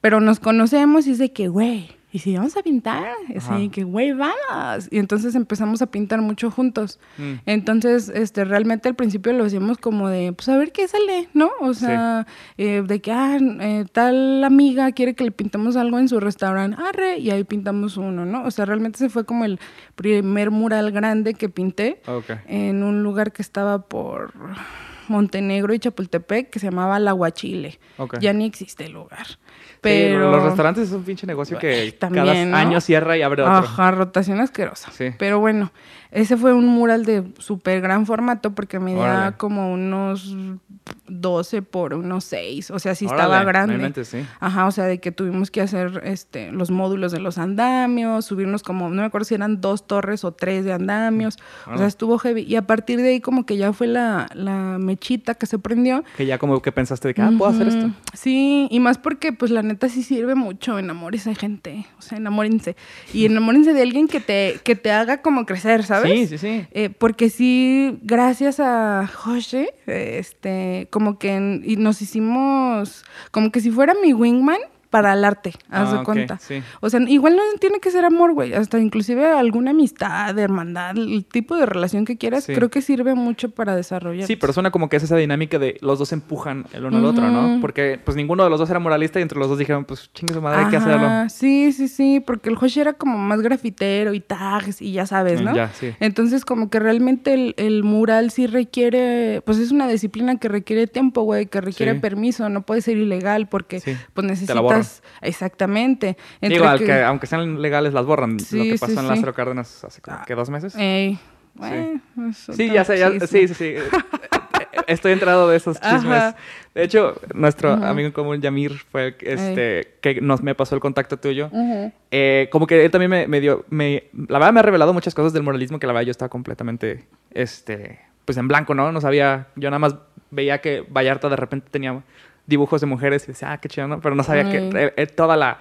pero nos conocemos y es de que, güey, y si vamos a pintar, así que, güey, vamos. Y entonces empezamos a pintar mucho juntos. Mm. Entonces, este, realmente al principio lo hacíamos como de, pues a ver qué sale, ¿no? O sea, eh, de que, ah, eh, tal amiga quiere que le pintemos algo en su restaurante, arre, y ahí pintamos uno, ¿no? O sea, realmente ese fue como el primer mural grande que pinté en un lugar que estaba por Montenegro y Chapultepec que se llamaba La Guachile. Ya ni existe el lugar. Pero los restaurantes es un pinche negocio que cada año cierra y abre otro. Ajá, rotación asquerosa. Sí. Pero bueno, ese fue un mural de súper gran formato porque medía como unos 12 por unos 6. O sea, sí estaba grande. Sí. Ajá, o sea, de que tuvimos que hacer este los módulos de los andamios, subirnos como, no me acuerdo si eran dos torres o tres de andamios. O sea, estuvo heavy. Y a partir de ahí como que ya fue la, la mechita que se prendió. Que ya como que pensaste de que, ah, puedo hacer esto. Sí, y más porque pues la neta sí sirve mucho. Enamórese de gente. O sea, enamórense. Y enamórense de alguien que te, que te haga como crecer, ¿sabes? Sí, sí, sí. Eh, porque sí, gracias a José, este, como que y nos hicimos, como que si fuera mi wingman, para el arte, haz de ah, cuenta. O sea, igual no tiene que ser amor, güey, hasta inclusive alguna amistad, hermandad, el tipo de relación que quieras, creo que sirve mucho para desarrollar. Sí, pero suena como que es esa dinámica de los dos empujan el uno al otro, ¿no? Porque pues ninguno de los dos era moralista y entre los dos dijeron, pues chingue su madre, hay que hacerlo. Sí, sí, sí, porque el Hoshi era como más grafitero y tags y ya sabes, ¿no? Ya, sí. Entonces como que realmente el, mural sí requiere, pues es una disciplina que requiere tiempo, güey, que requiere permiso, no puede ser ilegal porque pues necesitas Exactamente. Digo, aunque sean legales, las borran. lo que pasó en Lázaro Cárdenas hace como que dos meses. sí. ya sé, sí, sí, sí. Estoy entrado de esos chismes. De hecho, nuestro amigo en común, Yamir, fue el este, que nos, me pasó el contacto tuyo. Eh, como que él también me, dio, me, la verdad me ha revelado muchas cosas del moralismo que la verdad yo estaba completamente, este, pues en blanco, ¿no? No sabía, yo nada más veía que Vallarta de repente tenía dibujos de mujeres y decía, ah, qué chido, ¿no? Pero no sabía que eh, toda la,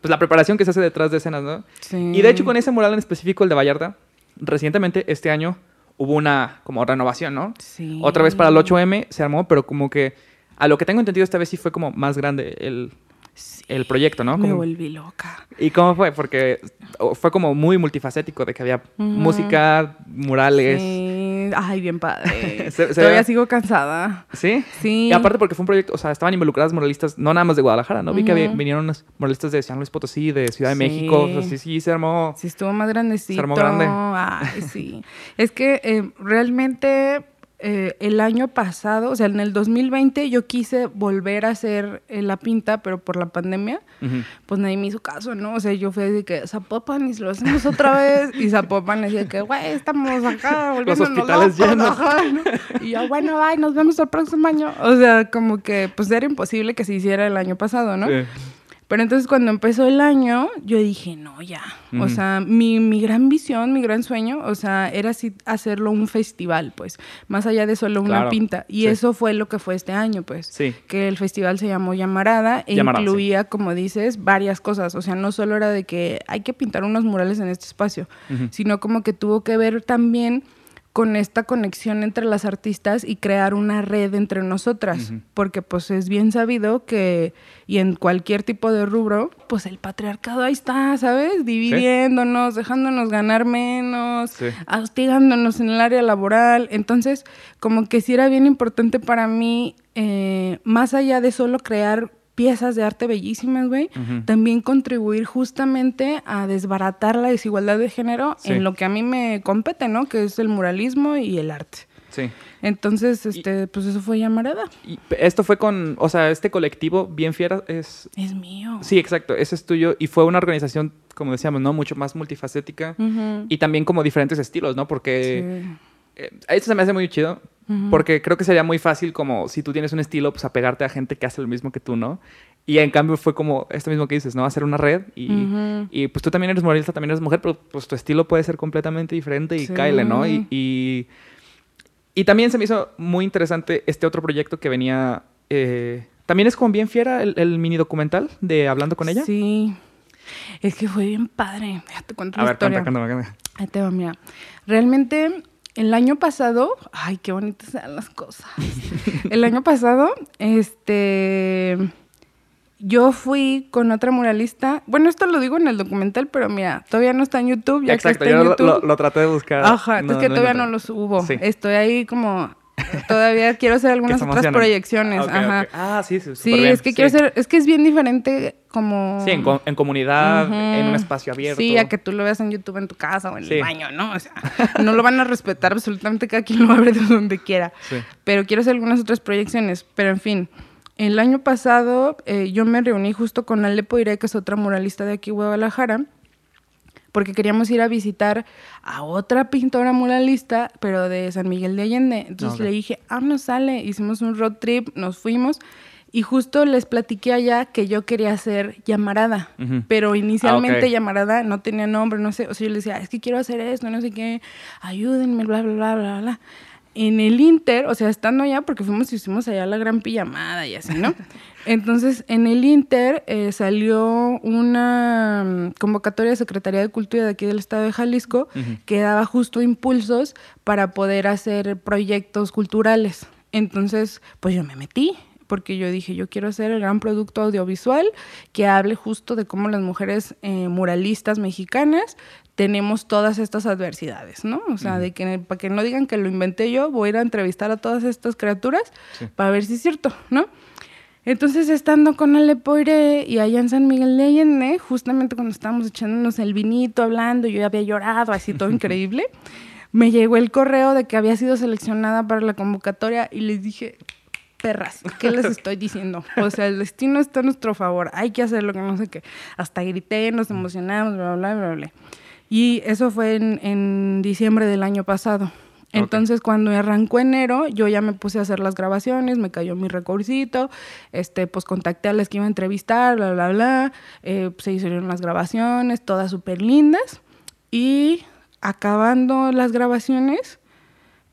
pues, la preparación que se hace detrás de escenas, ¿no? Sí. Y de hecho con ese mural en específico, el de Vallarta, recientemente, este año, hubo una como renovación, ¿no? Sí. Otra vez para el 8M se armó, pero como que a lo que tengo entendido esta vez sí fue como más grande el, el proyecto, ¿no? Me volví loca. ¿Y cómo fue? Porque fue como muy multifacético, de que había música, murales. Sí. Ay, bien padre. *laughs* Todavía sigo cansada. ¿Sí? Sí. Y aparte porque fue un proyecto, o sea, estaban involucradas muralistas, no nada más de Guadalajara, ¿no? Vi que vinieron unos muralistas de San Luis Potosí, de Ciudad de México. O sea, sí, sí, se armó. Sí, estuvo más grandecito. Se armó grande. Ay, sí. es que eh, realmente eh, el año pasado, o sea, en el 2020 yo quise volver a hacer eh, la pinta, pero por la pandemia, pues nadie me hizo caso, ¿no? O sea, yo fui de que Zapopan y lo hacemos otra vez, y Zapopan decía que, güey, estamos acá volviendo *laughs* Los hospitales llenos. *laughs* Y yo, bueno, bye, nos vemos el próximo año. O sea, como que, pues era imposible que se hiciera el año pasado, ¿no? Pero entonces cuando empezó el año, yo dije, no, ya. O sea, mi, mi, gran visión, mi gran sueño, o sea, era así hacerlo un festival, pues, más allá de solo una pinta. Y eso fue lo que fue este año, pues. Sí. Que el festival se llamó Llamarada e incluía, como dices, varias cosas. O sea, no solo era de que hay que pintar unos murales en este espacio, sino como que tuvo que ver también con esta conexión entre las artistas y crear una red entre nosotras, porque pues es bien sabido que, y en cualquier tipo de rubro, pues el patriarcado ahí está, ¿sabes? Dividiéndonos, dejándonos ganar menos, hostigándonos en el área laboral, entonces como que sí era bien importante para mí, eh, más allá de solo crear piezas de arte bellísimas, güey, también contribuir justamente a desbaratar la desigualdad de género en lo que a mí me compete, ¿no? Que es el muralismo y el arte. Sí. Entonces, este, pues eso fue llamarada. Y esto fue con, o sea, este colectivo Bien Fiera es... Es mío. Sí, exacto, ese es tuyo. Y fue una organización, como decíamos, ¿no? Mucho más multifacética. Y también como diferentes estilos, ¿no? Porque... Sí. Eh, esto se me hace muy chido porque creo que sería muy fácil como si tú tienes un estilo, pues apegarte a gente que hace lo mismo que tú, ¿no? Y en cambio fue como esto mismo que dices, ¿no? Hacer una red y, y pues tú también eres moralista, también eres mujer, pero pues tu estilo puede ser completamente diferente y sí. ¿no? Y, y, y, también se me hizo muy interesante este otro proyecto que venía... Eh, también es como bien fiera el, el, mini documental de Hablando con ella. Sí. Es que fue bien padre. Déjate cuento A ver, historia. cuenta, cuenta, cuenta. Ahí te va, mira. Realmente el año pasado, ay, qué bonitas eran las cosas. *laughs* el año pasado, este, yo fui con otra muralista. Bueno, esto lo digo en el documental, pero mira, todavía no está en YouTube. Ya Exacto, que está yo en YouTube. Lo, lo, traté de buscar. Ajá, no, es que no todavía no lo subo. Sí. Estoy ahí como todavía quiero hacer algunas otras proyecciones. Okay, Ajá. Okay. Ah, sí, sí. Sí, bien. es que sí. quiero hacer, es que es bien diferente como... Sí, en, en comunidad, uh -huh. en un espacio abierto. Sí, a que tú lo veas en YouTube en tu casa o en sí. el baño, ¿no? O sea, no lo van a respetar absolutamente cada quien lo abre de donde quiera. Sí. Pero quiero hacer algunas otras proyecciones. Pero en fin, el año pasado eh, yo me reuní justo con Ale Poiré, que es otra muralista de aquí, Guadalajara, porque queríamos ir a visitar a otra pintora muralista, pero de San Miguel de Allende. Entonces okay. le dije, ah, nos sale, hicimos un road trip, nos fuimos. Y justo les platiqué allá que yo quería hacer llamarada, uh -huh. pero inicialmente ah, okay. llamarada no tenía nombre, no sé, o sea, yo les decía, es que quiero hacer esto, no sé qué, ayúdenme, bla, bla, bla, bla, bla. En el Inter, o sea, estando allá, porque fuimos y hicimos allá la gran pijamada y así, ¿no? *laughs* Entonces, en el Inter eh, salió una um, convocatoria de Secretaría de Cultura de aquí del estado de Jalisco uh -huh. que daba justo impulsos para poder hacer proyectos culturales. Entonces, pues yo me metí, porque yo dije, yo quiero hacer el gran producto audiovisual que hable justo de cómo las mujeres eh, muralistas mexicanas tenemos todas estas adversidades, ¿no? O sea, uh -huh. de que para que no digan que lo inventé yo, voy a ir a entrevistar a todas estas criaturas sí. para ver si es cierto, ¿no? Entonces, estando con Ale Poiré y allá en San Miguel de Allende, justamente cuando estábamos echándonos el vinito, hablando, yo ya había llorado, así todo *laughs* increíble, me llegó el correo de que había sido seleccionada para la convocatoria y les dije, perras, ¿qué les *laughs* estoy diciendo? O sea, el destino está a nuestro favor, hay que hacer lo que no sé qué. Hasta grité, nos emocionamos, bla, bla, bla, bla. Y eso fue en, en diciembre del año pasado. Entonces, cuando arrancó enero, yo ya me puse a hacer las grabaciones, me cayó mi recursito, este, pues contacté a las que iba a entrevistar, bla, bla, bla. Eh, se hicieron las grabaciones, todas súper lindas. Y acabando las grabaciones,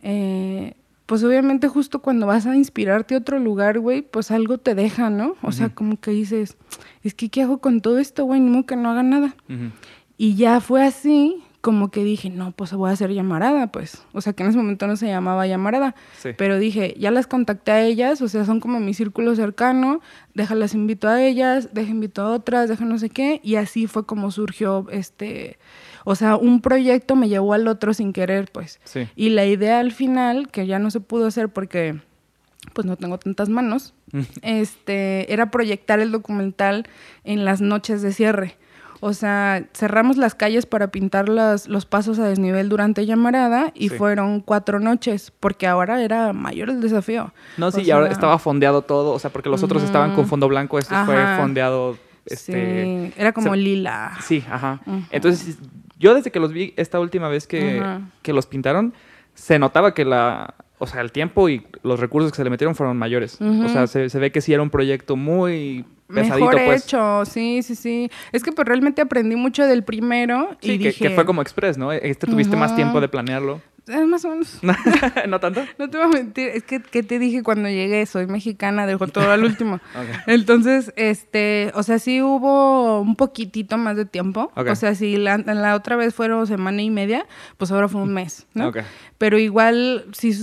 eh, pues obviamente justo cuando vas a inspirarte a otro lugar, güey, pues algo te deja, ¿no? O uh -huh. sea, como que dices, es que ¿qué hago con todo esto, güey? Modo que no haga nada. Uh -huh. Y ya fue así, como que dije, no, pues voy a hacer llamarada, pues. O sea, que en ese momento no se llamaba llamarada. Sí. Pero dije, ya las contacté a ellas, o sea, son como mi círculo cercano, déjalas invito a ellas, deja invito a otras, deja no sé qué. Y así fue como surgió este... O sea, un proyecto me llevó al otro sin querer, pues. Sí. Y la idea al final, que ya no se pudo hacer porque pues no tengo tantas manos, este, era proyectar el documental en las noches de cierre. O sea, cerramos las calles para pintar los, los pasos a desnivel durante llamarada y Sí. fueron cuatro noches, porque ahora era mayor el desafío. No, O sí, y ahora estaba fondeado todo, o sea, porque los otros estaban con fondo blanco, este fue Ajá. fondeado, este... Sí, era como se- lila. Sí, ajá. Entonces, yo desde que los vi esta última vez que, que los pintaron, se notaba que la, o sea, el tiempo y los recursos que se le metieron fueron mayores. O sea, se, se ve que sí era un proyecto muy pesadito, Mejor pues. hecho, sí, sí, sí. Es que pues realmente aprendí mucho del primero y Sí, que, dije... que fue como express, ¿no? Este tuviste más tiempo de planearlo. "Eh, más o menos. *laughs* ¿No tanto? No te voy a mentir, es que, que te dije cuando llegué, soy mexicana, dejo todo al último. *laughs* Entonces, este, o sea, sí hubo un poquitito más de tiempo. O sea, si la, la otra vez fueron semana y media, pues ahora fue un mes, ¿no? Ok. Pero igual, sí,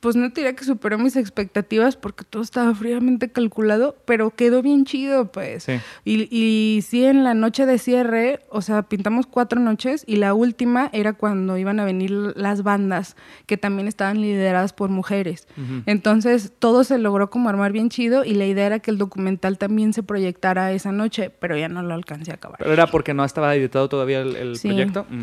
pues no te diría que superó mis expectativas porque todo estaba fríamente calculado, pero quedó bien chido, pues. Sí. Y, y sí, en la noche de cierre, o sea, pintamos cuatro noches y la última era cuando iban a venir las bandas, que también estaban lideradas por mujeres. Entonces, todo se logró como armar bien chido y la idea era que el documental también se proyectara esa noche, pero ya no lo alcancé a acabar. Pero era porque no estaba editado todavía el, el Sí. proyecto. Mm.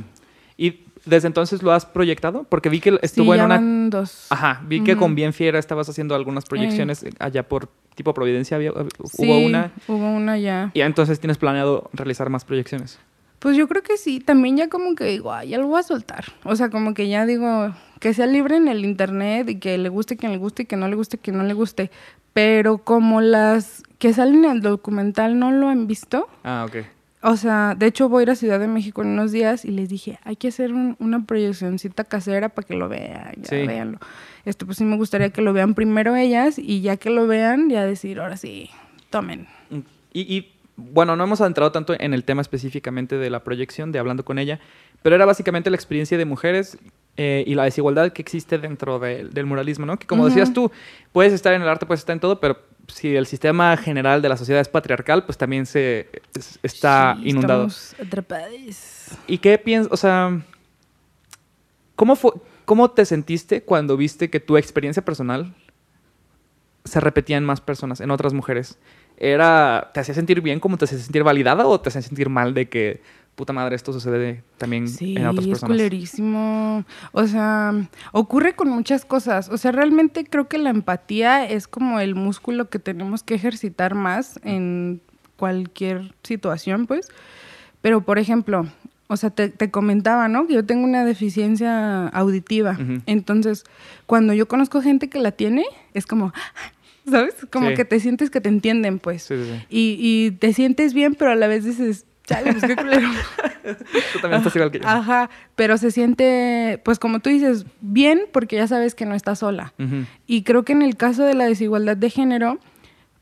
¿Y desde entonces lo has proyectado? Porque vi que estuvo sí, en ya una... van dos. Ajá, vi que con Bien Fiera estabas haciendo algunas proyecciones allá por tipo Providencia, había, Sí, hubo una. Hubo una ya. Y entonces tienes planeado realizar más proyecciones. Pues yo creo que sí, también ya como que digo, ay, ya lo voy a soltar. O sea, como que ya digo, que sea libre en el internet y que le guste quien le guste y que no le guste quien no le guste. Pero como las que salen en el documental no lo han visto, Ah, ok. O sea, de hecho voy a ir a Ciudad de México en unos días y les dije, hay que hacer un- una proyeccioncita casera para que lo vean, ya Sí. véanlo. Este, pues sí me gustaría que lo vean primero ellas y ya que lo vean, ya decir, ahora sí, tomen. Mm, Y, y, bueno, no hemos entrado tanto en el tema específicamente de la proyección, de hablando con ella, pero era básicamente la experiencia de mujeres eh, y la desigualdad que existe dentro de- del muralismo, ¿no? Que como decías tú, puedes estar en el arte, puedes estar en todo, pero si el sistema general de la sociedad es patriarcal, pues también se es- está Sí, inundado. atrapados. ¿Y qué piensas? O sea, ¿cómo, fue, ¿cómo te sentiste cuando viste que tu experiencia personal se repetía en más personas, en otras mujeres? ¿Era, ¿Te hacía sentir bien como te hacía sentir validada o te hacía sentir mal de que, puta madre, esto sucede también Sí, en otras es personas? culerísimo. O sea, ocurre con muchas cosas. O sea, realmente creo que la empatía es como el músculo que tenemos que ejercitar más en cualquier situación, pues. Pero, por ejemplo, o sea, te, te comentaba, ¿no? Que yo tengo una deficiencia auditiva. Entonces, cuando yo conozco gente que la tiene, es como, ¿sabes? Como Sí. que te sientes que te entienden, pues. Sí, sí, sí. Y, y te sientes bien, pero a la vez dices, chale, pues qué culero. *laughs* Tú también estás igual que yo. Ajá, pero se siente, pues como tú dices, bien porque ya sabes que no estás sola. Y creo que en el caso de la desigualdad de género,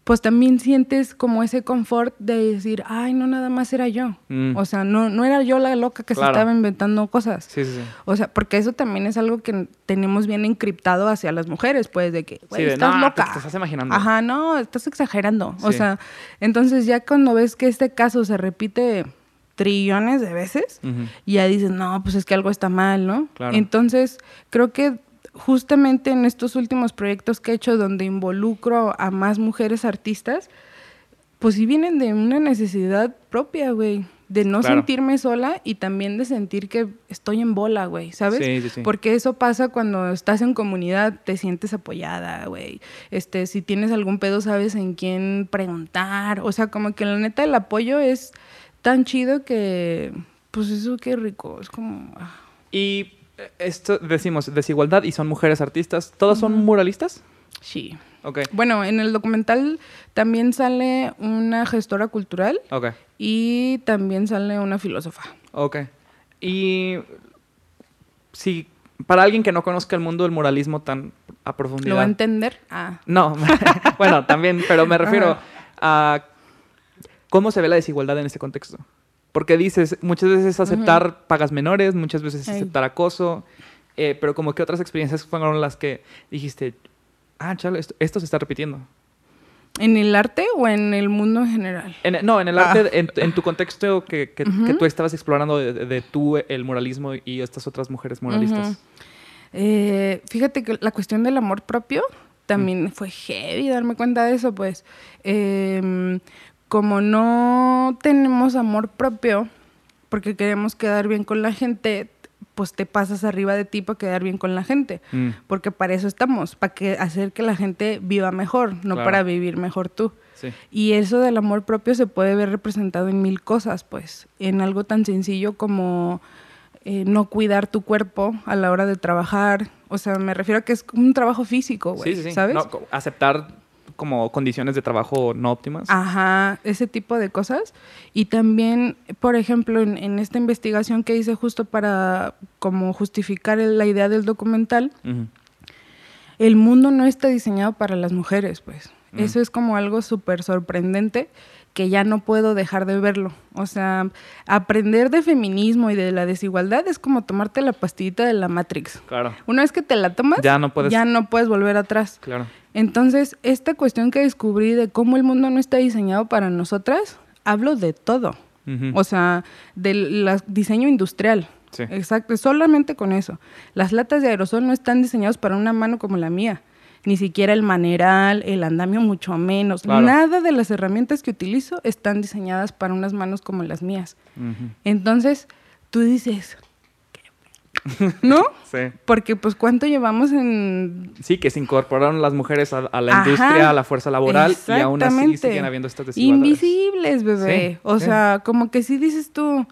pues también sientes como ese confort de decir, ay, no nada más era yo. Mm. O sea, no, no era yo la loca que Claro. se estaba inventando cosas. Sí, sí, sí. O sea, porque eso también es algo que tenemos bien encriptado hacia las mujeres, pues, de que, güey, Sí, estás "No, loca. te- te estás imaginando". Ajá, no, estás exagerando. O sea, entonces ya cuando ves que este caso se repite trillones de veces, ya dices, no, pues es que algo está mal, ¿no? Claro. Entonces, creo que justamente en estos últimos proyectos que he hecho donde involucro a más mujeres artistas, pues sí vienen de una necesidad propia, güey. De no Claro. sentirme sola y también de sentir que estoy en bola, güey, ¿sabes? Sí, sí, sí. Porque eso pasa cuando estás en comunidad, te sientes apoyada, güey. Este, si tienes algún pedo, sabes en quién preguntar. O sea, como que la neta el apoyo es tan chido que, pues eso qué rico. Es como... ah. Y esto decimos desigualdad y son mujeres artistas. ¿Todas son muralistas? Sí. Ok, Bueno, en el documental también sale una gestora cultural ok. y también sale una filósofa. Ok. Y si para alguien que no conozca el mundo del muralismo tan a ¿Lo va a profundidad. entender? Ah. No, *laughs* bueno, también, pero me refiero Ajá. a cómo se ve la desigualdad en este contexto. Porque dices, muchas veces aceptar pagas menores, muchas veces Ey. aceptar acoso, eh, pero como que otras experiencias fueron las que dijiste, ah, chale, esto, esto se está repitiendo. ¿En el arte o en el mundo en general? En- no, en el Ah. arte, en, en tu contexto que, que- que Ujú. tú estabas explorando de, de- de tú, el muralismo y estas otras mujeres muralistas. Ujú. Eh, fíjate que la cuestión del amor propio también fue heavy darme cuenta de eso, pues. Em, como no tenemos amor propio, porque queremos quedar bien con la gente, pues te pasas arriba de ti para quedar bien con la gente. Mm, Porque para eso estamos, para que hacer que la gente viva mejor, no Claro. para vivir mejor tú. sí. Y eso del amor propio se puede ver representado en mil cosas, pues, en algo tan sencillo como eh, no cuidar tu cuerpo a la hora de trabajar. O sea, me refiero a que es un trabajo físico, güey, Sí, sí, sí. ¿sabes? No, aceptar como condiciones de trabajo no óptimas. Ajá, ese tipo de cosas. Y también, por ejemplo, en, en esta investigación que hice justo para como justificar el- la idea del documental, el mundo no está diseñado para las mujeres, pues. Eso es como algo súper sorprendente que ya no puedo dejar de verlo. O sea, aprender de feminismo y de la desigualdad es como tomarte la pastillita de la Matrix. Claro, Una vez que te la tomas, Ya no puedes- ya no puedes volver atrás. claro. Entonces, esta cuestión que descubrí de cómo el mundo no está diseñado para nosotras, hablo de todo. O sea, del la- diseño industrial. Sí. Exacto, solamente con eso. Las latas de aerosol no están diseñadas para una mano como la mía. Ni siquiera el maneral, el andamio, mucho menos. Claro. Nada de las herramientas que utilizo están diseñadas para unas manos como las mías. Entonces, tú dices. *laughs* ¿no? Sí. Porque pues cuánto llevamos en Sí, que se incorporaron las mujeres a, a la Ajá. industria, a la fuerza laboral y aún así siguen habiendo estas desigualdades. Invisibles, bebé. Sí, o sí. sea, como que sí dices tú,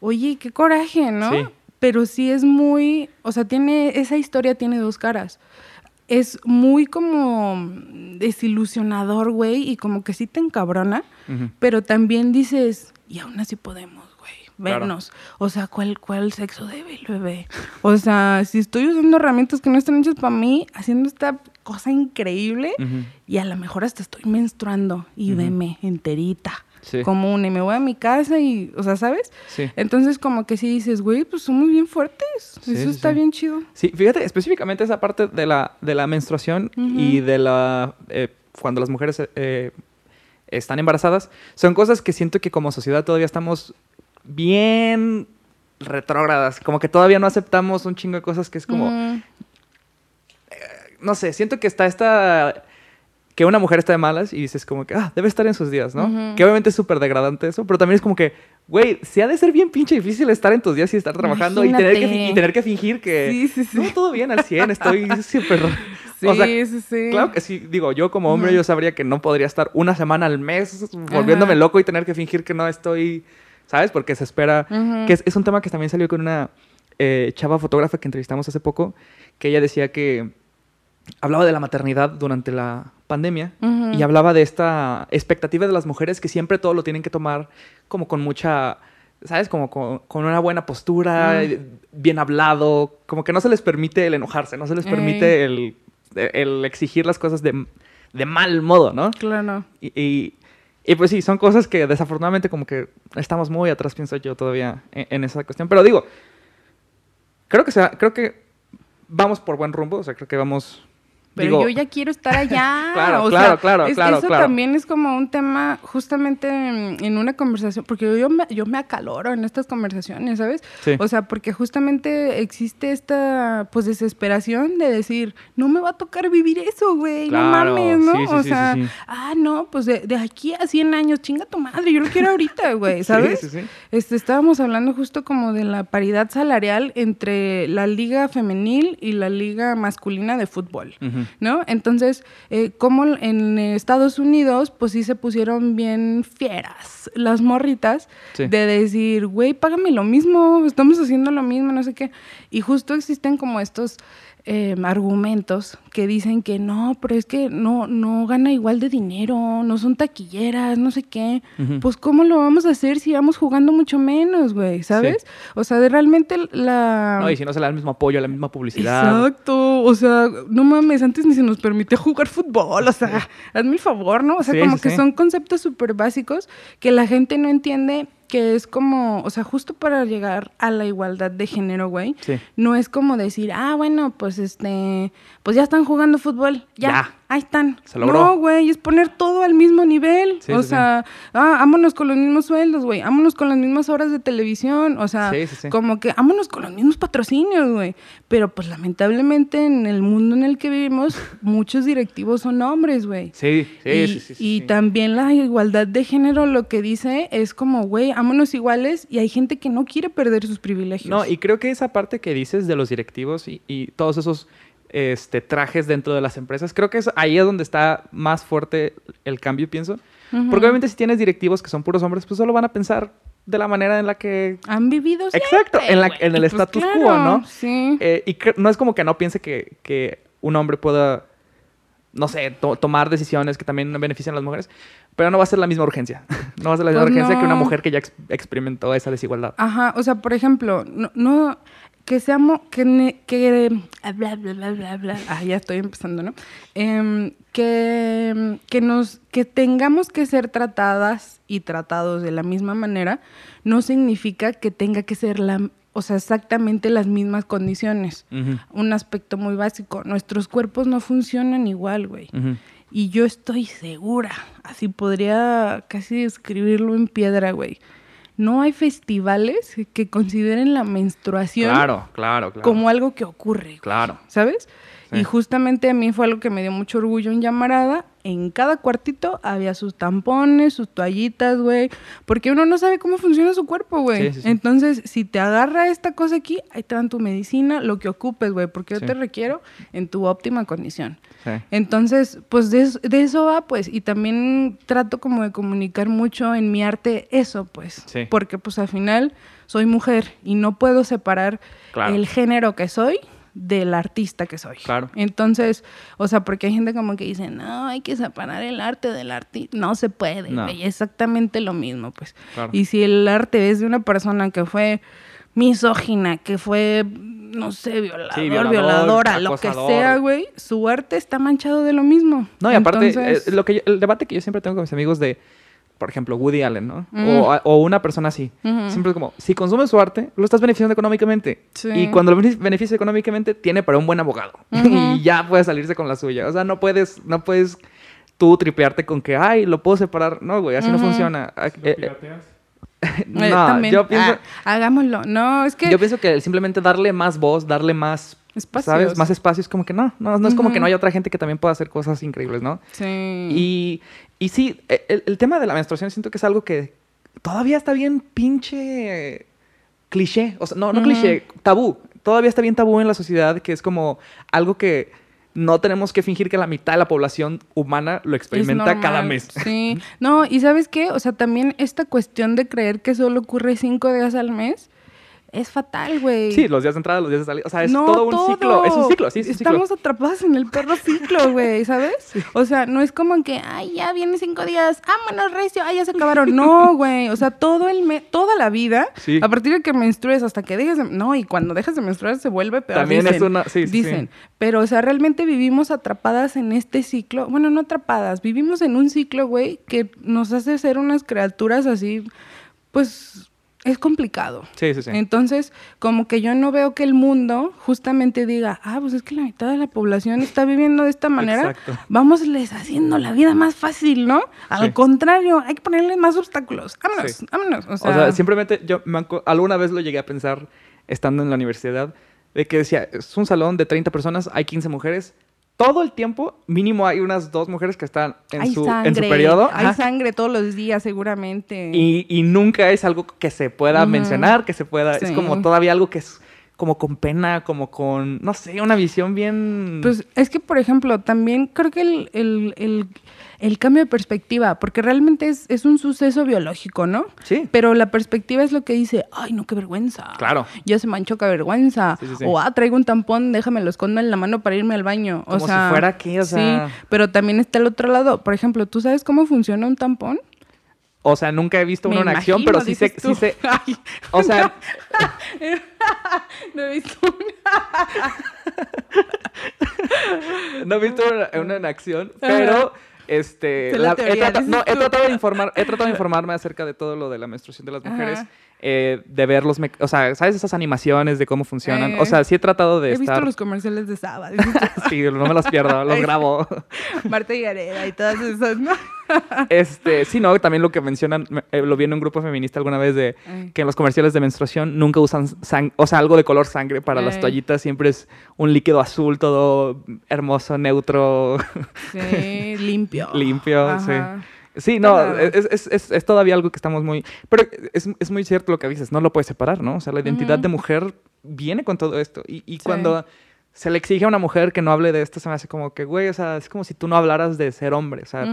oye, qué coraje, ¿no? Sí. Pero sí es muy, o sea, tiene, esa historia tiene dos caras. Es muy como desilusionador, güey, y como que sí te encabrona, pero también dices, y aún así podemos, Claro. vernos. O sea, ¿cuál, ¿cuál sexo débil, bebé? O sea, si estoy usando herramientas que no están hechas para mí, haciendo esta cosa increíble, y a lo mejor hasta estoy menstruando y Ujú. veme enterita. Sí. Como una, y me voy a mi casa y, o sea, ¿sabes? Sí. Entonces como que sí dices, güey, pues somos bien fuertes. Sí, Eso está bien chido. Sí, fíjate, específicamente esa parte de la, de la menstruación y de la... eh, cuando las mujeres eh, están embarazadas, son cosas que siento que como sociedad todavía estamos bien retrógradas, como que todavía no aceptamos un chingo de cosas que es como, Mm, no sé, siento que está esta... Que una mujer está de malas y dices como que, ah, debe estar en sus días, ¿no? Que obviamente es súper degradante eso, pero también es como que, güey, se ha de ser bien pinche difícil estar en tus días y estar trabajando y tener, que, y tener que fingir que... Sí, sí, sí. No, todo bien al 100, estoy *laughs* súper... Sí, o sea, sí, sí. Claro que sí, digo, yo como hombre yo sabría que no podría estar una semana al mes volviéndome Ajá. loco y tener que fingir que no estoy, ¿sabes? Porque se espera, que es, es un tema que también salió con una eh, chava fotógrafa que entrevistamos hace poco, que ella decía que hablaba de la maternidad durante la pandemia y hablaba de esta expectativa de las mujeres que siempre todo lo tienen que tomar como con mucha, ¿sabes? Como con, con una buena postura, eh, bien hablado, como que no se les permite el enojarse, no se les permite el, el exigir las cosas de, de mal modo, ¿no? Claro. Y, y, y pues sí, son cosas que desafortunadamente como que estamos muy atrás, pienso yo, todavía en, esa cuestión. Pero digo, creo que, sea, creo que vamos por buen rumbo, o sea, creo que vamos... Pero digo, yo ya quiero estar allá. *laughs* Claro, o claro, sea, claro, es- claro, Eso claro. también es como un tema justamente en, en una conversación, porque yo me, yo me acaloro en estas conversaciones, ¿sabes? Sí. O sea, porque justamente existe esta pues desesperación de decir, no me va a tocar vivir eso, güey, Claro, no mames, ¿no? sí, sí, o sea, ah, no, pues de, de aquí a 100 años, chinga tu madre, yo lo quiero ahorita, *laughs* güey, ¿sabes? Sí, sí, sí. Este, estábamos hablando justo como de la paridad salarial entre la liga femenil y la liga masculina de fútbol, ¿no? Entonces, eh, como en Estados Unidos, pues sí se pusieron bien fieras las morritas Sí. de decir, güey, págame lo mismo, estamos haciendo lo mismo, no sé qué. Y justo existen como estos eh, argumentos que dicen que no, pero es que no, no gana igual de dinero, no son taquilleras, no sé qué. Pues, ¿cómo lo vamos a hacer si vamos jugando mucho menos, güey? ¿Sabes? O sea, de realmente la... No, y si no se le da el mismo apoyo, la misma publicidad. Exacto, o sea, no mames, antes ni se nos permitía jugar fútbol, o sea, hazme el favor, ¿no? O sea, Sí, como sí, que son conceptos súper básicos que la gente no entiende que es como, o sea, justo para llegar a la igualdad de género, güey, Sí. no es como decir, ah, bueno, pues este, pues ya están jugando fútbol, ya, Ya. Ahí están. Se logró. No, güey, es poner todo al mismo nivel, Sí, o sí, sí. sea, ah, vámonos con los mismos sueldos, güey, vámonos con las mismas horas de televisión, o sea, como que vámonos con los mismos patrocinios, güey. Pero pues lamentablemente en el mundo en el que vivimos, *laughs* muchos directivos son hombres, güey. Sí, sí, y, sí, y también la igualdad de género lo que dice es como, güey, vámonos iguales y hay gente que no quiere perder sus privilegios. No, y creo que esa parte que dices de los directivos y, y todos esos este, trajes dentro de las empresas, creo que es ahí es donde está más fuerte el cambio, pienso. Porque obviamente si tienes directivos que son puros hombres, pues solo van a pensar de la manera en la que... Han vivido siempre, Exacto, en, la, güey. en el pues status claro, quo, ¿no? Sí. Eh, y no es como que no piense que, que un hombre pueda, no sé, to- tomar decisiones que también benefician a las mujeres, pero no va a ser la misma urgencia. *laughs* no va a ser la misma Pues urgencia que una mujer que ya ex- experimentó esa desigualdad. Ajá, o sea, por ejemplo, no, no que seamos, que, ne- que, ah, bla, bla, bla, bla, bla, *laughs* ah, ya estoy empezando, ¿no? Em, que, que nos, que tengamos que ser tratadas y tratados de la misma manera, no significa que tenga que ser la, o sea, exactamente las mismas condiciones. Un aspecto muy básico, nuestros cuerpos no funcionan igual, güey. Y yo estoy segura, así podría casi describirlo en piedra, güey. No hay festivales que consideren la menstruación Claro, claro, claro. como algo que ocurre, Claro. ¿sabes? Sí. Y justamente a mí fue algo que me dio mucho orgullo en Llamarada. En cada cuartito había sus tampones, sus toallitas, güey. Porque uno no sabe cómo funciona su cuerpo, güey. Sí, sí, sí. Entonces, si te agarra esta cosa aquí, ahí te dan tu medicina, lo que ocupes, güey. Porque yo te requiero en tu óptima condición. Entonces, pues de eso, de eso va, pues, y también trato como de comunicar mucho en mi arte eso, pues, porque pues al final soy mujer y no puedo separar Claro. el género que soy del artista que soy. Claro. Entonces, o sea, porque hay gente como que dice, no, hay que separar el arte del artista. No se puede, No. güey, exactamente lo mismo, pues. Claro. Y si el arte es de una persona que fue misógina, que fue, no sé, violador, Sí, violador, violadora, lo que sea, güey, su arte está manchado de lo mismo. No, y aparte, Entonces, eh, lo que yo- el debate que yo siempre tengo con mis amigos de, por ejemplo, Woody Allen, ¿no? O, una persona así. Siempre es como, si consumes su arte, lo estás beneficiando económicamente. Sí. Y cuando lo bene- beneficia económicamente, tiene para un buen abogado. *laughs* Y ya puede salirse con la suya. O sea, no puedes, no puedes tú tripearte con que, ay, lo puedo separar. No, güey, así no funciona. Ah, ¿Lo eh, eh, pirateas? *laughs* no, también. yo pienso... Ah, hagámoslo. No, es que Yo pienso que simplemente darle más voz, darle más, Espacios. ¿sabes? Más espacios, como que no, no, no es como que no haya otra gente que también pueda hacer cosas increíbles, ¿no? Sí. Y, y sí, e- el, el tema de la menstruación siento que es algo que todavía está bien pinche cliché, o sea, no, no cliché, tabú. Todavía está bien tabú en la sociedad que es como algo que no tenemos que fingir que la mitad de la población humana lo experimenta cada mes. Sí. *laughs* No, y ¿sabes qué? O sea, también esta cuestión de creer que solo ocurre cinco días al mes es fatal, güey. Sí, los días de entrada, los días de salida. O sea, es No, todo un ciclo. Es un ciclo, sí, es un ciclo. Estamos atrapados en el perro ciclo, *laughs* güey, ¿sabes? O sea, no es como que, ay, ya viene cinco días, vámonos, recio, ay, ya se acabaron. *laughs* No, güey. O sea, todo el me toda la vida, Sí. a partir de que menstrues hasta que dejes de... No, y cuando dejas de menstruar se vuelve peor. También es una- sí, sí, sí. Dicen. Pero, o sea, realmente vivimos atrapadas en este ciclo. Bueno, no atrapadas, vivimos en un ciclo, güey, que nos hace ser unas criaturas así, pues... Es complicado. Sí, sí, sí. Entonces, como que yo no veo que el mundo justamente diga, ah, pues es que la mitad de la población está viviendo de esta manera, Exacto. vámosles haciendo la vida más fácil, ¿no? Al Sí. contrario, hay que ponerle más obstáculos. Vámonos, Sí. vámonos. O O sea, sea, simplemente yo alguna vez lo llegué a pensar estando en la universidad, de que decía, es un salón de 30 personas, hay 15 mujeres. Todo el tiempo, mínimo hay unas dos mujeres que están en, hay su, sangre, en su periodo. hay ajá, sangre todos los días seguramente. y, y nunca es algo que se pueda mencionar, que se pueda... Es como todavía algo que es como con pena, como con, no sé, una visión bien... Pues es que, por ejemplo, también creo que el, el- el- el cambio de perspectiva, porque realmente es, es un suceso biológico, ¿no? sí, Pero la perspectiva es lo que dice, ay, no, qué vergüenza. Claro. Ya se manchó, qué vergüenza. Sí, sí, sí. O, ah, traigo un tampón, déjame lo escondo en la mano para irme al baño. O Como si fuera que, o sea- Sí, pero también está el otro lado. Por ejemplo, ¿tú sabes cómo funciona un tampón? O sea, nunca he visto uno en acción, pero sí sé, sí sé... Ay, O sea, *laughs* no. He visto una. No he visto una, una en acción, pero este la he, no, he tratado de informar, he tratado de informarme acerca de todo lo de la menstruación de las Ajá. Eh, de ver los, o sea, sabes esas animaciones de cómo funcionan, Eh, o sea, sí he tratado de He visto estar, los comerciales de tú, *laughs* sí, no me los pierdo, los grabo, *laughs* Marta y Gareda y todas esas, ¿no? *laughs* este, sí, no, también lo que mencionan, me- eh, lo vi en un grupo feminista alguna vez de Ay. que en los comerciales de menstruación nunca usan sang- o sea, algo de color sangre para las toallitas, siempre es un líquido azul, todo hermoso, neutro, Sí, limpio. limpio, Ajá. sí. Sí, no, Claro. es, es- es- es todavía algo que estamos muy... Pero es, es muy cierto lo que dices, no lo puedes separar, ¿no? O sea, la identidad de mujer viene con todo esto. Y, y Sí. cuando se le exige a una mujer que no hable de esto, se me hace como que, güey, o sea, es como si tú no hablaras de ser hombre, o sea,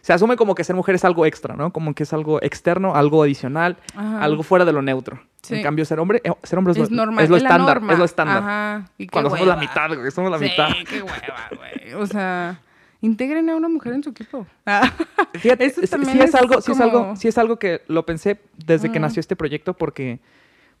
se asume como que ser mujer es algo extra, ¿no? Como que es algo externo, algo adicional, Ajá. algo fuera de lo neutro. Sí. En cambio, ser hombre, eh, ser hombre es, es lo, normal. es lo la estándar, es lo estándar. Ajá. Y Cuando somos la mitad, güey, somos la sí, mitad. qué hueva, güey. O sea, integren a una mujer en su equipo. Ah. *laughs* Fíjate, Eso es- también sí es, es algo, sí es algo, sí es algo que lo pensé desde que nació este proyecto porque,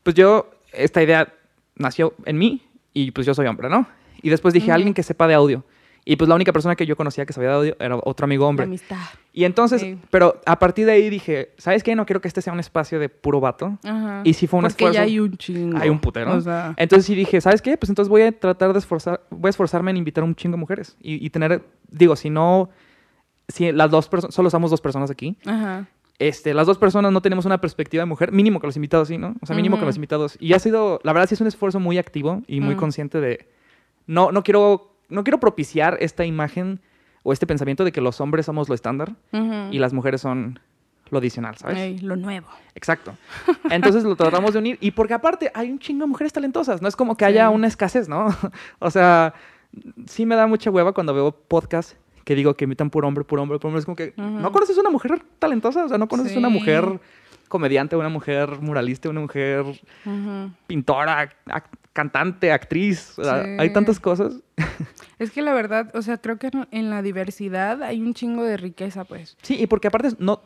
pues yo, esta idea nació en mí y pues yo soy hombre, ¿no? Y después dije, Ujú. alguien que sepa de audio. Y pues la única persona que yo conocía que sabía de audio era otro amigo La hombre. amistad. Y entonces, Sí. pero a partir de ahí dije, ¿sabes qué? No quiero que este sea un espacio de puro vato. Ajá. Y si fue un Porque esfuerzo. ya hay un chingo. Hay un putero. O sea, Entonces sí dije, ¿sabes qué? Pues entonces voy a tratar de esforzar, voy a esforzarme en invitar a un chingo de mujeres. Y, y tener, digo, si no, si las dos personas, solo somos dos personas aquí, ajá. este, las dos personas no tenemos una perspectiva de mujer, mínimo que los invitados sí, ¿no? O sea, mínimo que Ujú. los invitados. Y ha sido, la verdad sí es un esfuerzo muy activo y muy Mm. consciente de, no, no quiero, no quiero propiciar esta imagen o este pensamiento de que los hombres somos lo estándar y las mujeres son lo adicional, ¿sabes? Lo nuevo. Exacto. Entonces lo tratamos de unir. Y porque aparte hay un chingo de mujeres talentosas. No es como que haya Sí. una escasez, ¿no? *laughs* o sea, sí me da mucha hueva cuando veo podcasts que digo que imitan puro hombre, puro hombre, puro hombre. Es como que no conoces una mujer talentosa. O sea, no conoces una mujer comediante, una mujer muralista, una mujer pintora, cantante, actriz. O sea, hay tantas cosas. *laughs* Es que la verdad, o sea, creo que en, en la diversidad hay un chingo de riqueza, pues. Sí, y porque aparte no,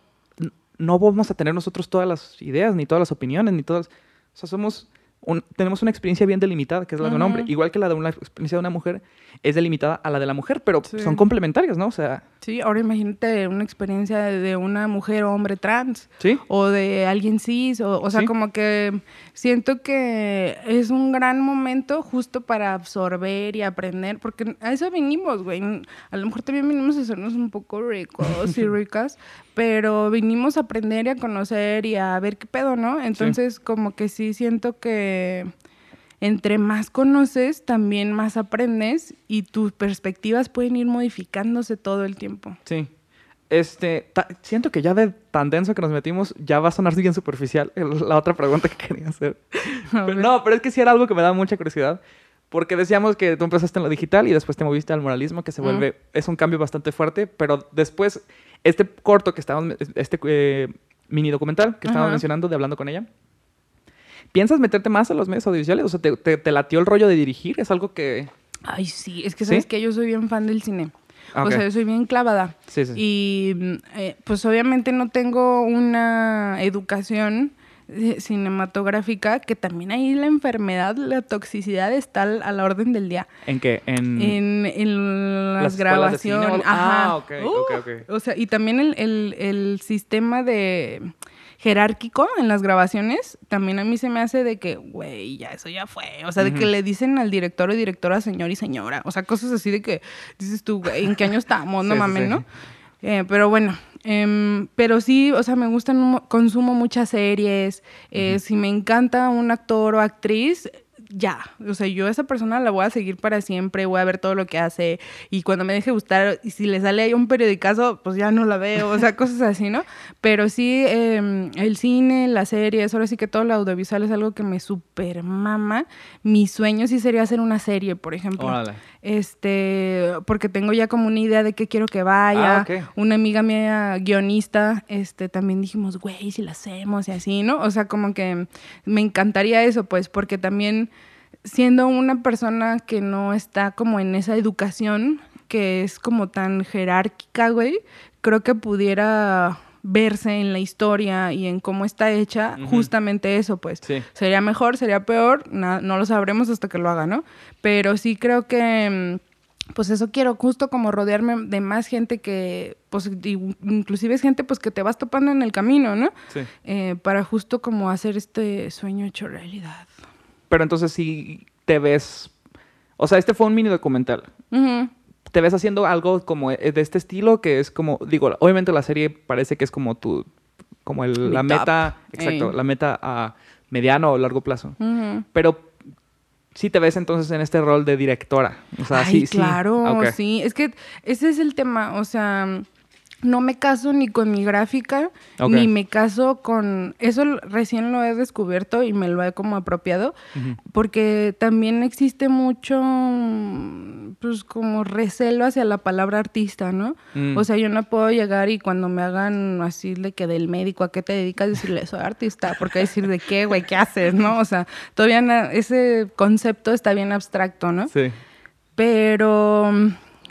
no vamos a tener nosotros todas las ideas, ni todas las opiniones, ni todas... O sea, somos... un- tenemos una experiencia bien delimitada, que es la de un hombre. Igual que la de una experiencia de una mujer, es delimitada a la de la mujer, pero Sí. son complementarias, ¿no? O sea, Sí, ahora imagínate una experiencia de, de una mujer o hombre trans. ¿sí? o de alguien cis, o, o sea, Sí. como que siento que es un gran momento justo para absorber y aprender, porque a eso vinimos, güey. A lo mejor también vinimos a hacernos un poco ricos y *laughs* ricas, pero vinimos a aprender y a conocer y a ver qué pedo, ¿no? Entonces, como que sí siento que entre más conoces, también más aprendes y tus perspectivas pueden ir modificándose todo el tiempo. Sí. Este, siento que ya de tan denso que nos metimos, ya va a sonar bien superficial la otra pregunta que quería hacer. *laughs* Pero no, pero es que sí era algo que me da mucha curiosidad. Porque decíamos que tú empezaste en lo digital y después te moviste al moralismo, que se vuelve, es un cambio bastante fuerte, pero después, este corto que estábamos, este eh, mini documental que estábamos mencionando de Hablando con ella, ¿piensas meterte más a los medios audiovisuales? O sea, ¿te, te, te latió el rollo de dirigir? ¿Es algo que...? Ay, sí, es que ¿Sí? sabes que yo soy bien fan del cine. Ah, O sea, yo soy bien clavada. Sí, sí. Y mm, eh, pues obviamente no tengo una educación cinematográfica, que también ahí la enfermedad, la toxicidad está a la orden del día. ¿En qué? En... En, en las, ¿Las escuelas de cine o grabaciones. Ajá. Ah, ok, ok, ok. O sea, y también el, el- el sistema de jerárquico en las grabaciones, también a mí se me hace de que, güey, ya eso ya fue. O sea, de que le dicen al director o directora señor y señora. O sea, cosas así de que dices tú, güey, ¿en qué año estamos? *laughs* No Sí, sí, mames, sí. ¿no? Eh, pero bueno, em, pero sí, o sea, me gustan, consumo muchas series. eh, Si me encanta un actor o actriz, ya. O sea, yo a esa persona la voy a seguir para siempre, voy a ver todo lo que hace. Y cuando me deje gustar, y si le sale ahí un periodicazo, pues ya no la veo. O sea, *laughs* cosas así, ¿no? Pero sí, em, el cine, las series, ahora sí que todo lo audiovisual es algo que me super mama. Mi sueño sí sería hacer una serie, por ejemplo. Órale. Este, porque tengo ya como una idea de qué quiero que vaya. Ah. Una amiga mía, guionista, este, también dijimos, güey, si la hacemos y así, ¿no? O sea, como que me encantaría eso, pues, porque también siendo una persona que no está como en esa educación, que es como tan jerárquica, güey, creo que pudiera verse en la historia y en cómo está hecha justamente eso, pues. Sí. Sería mejor, sería peor, na- no lo sabremos hasta que lo haga, ¿no? Pero sí creo que, mm, pues eso quiero, justo como rodearme de más gente que, pues inclusive es gente pues que te vas topando en el camino, ¿no? Sí. Eh, para justo como hacer este sueño hecho realidad. Pero entonces sí te ves... O sea, este fue un mini documental. ¿Te ves haciendo algo como e- de este estilo? Que es como... Digo, obviamente la serie parece que es como tu... Como el, la meta... Exacto, Ey. la meta a mediano o largo plazo. Pero sí te ves entonces en este rol de directora. O sea, Ay, sí, claro, Ah, ok. sí. Es que ese es el tema, o sea, no me caso ni con mi gráfica, ni me caso con... Eso recién lo he descubierto y me lo he como apropiado, porque también existe mucho, mm, pues como recelo hacia la palabra artista, ¿no? Mm. O sea, yo no puedo llegar y cuando me hagan así de que del médico, ¿a qué te dedicas? Decirle, soy artista, porque decir de qué, güey, ¿qué haces, no? O sea, todavía ese concepto está bien abstracto, ¿no? Sí. Pero, mm,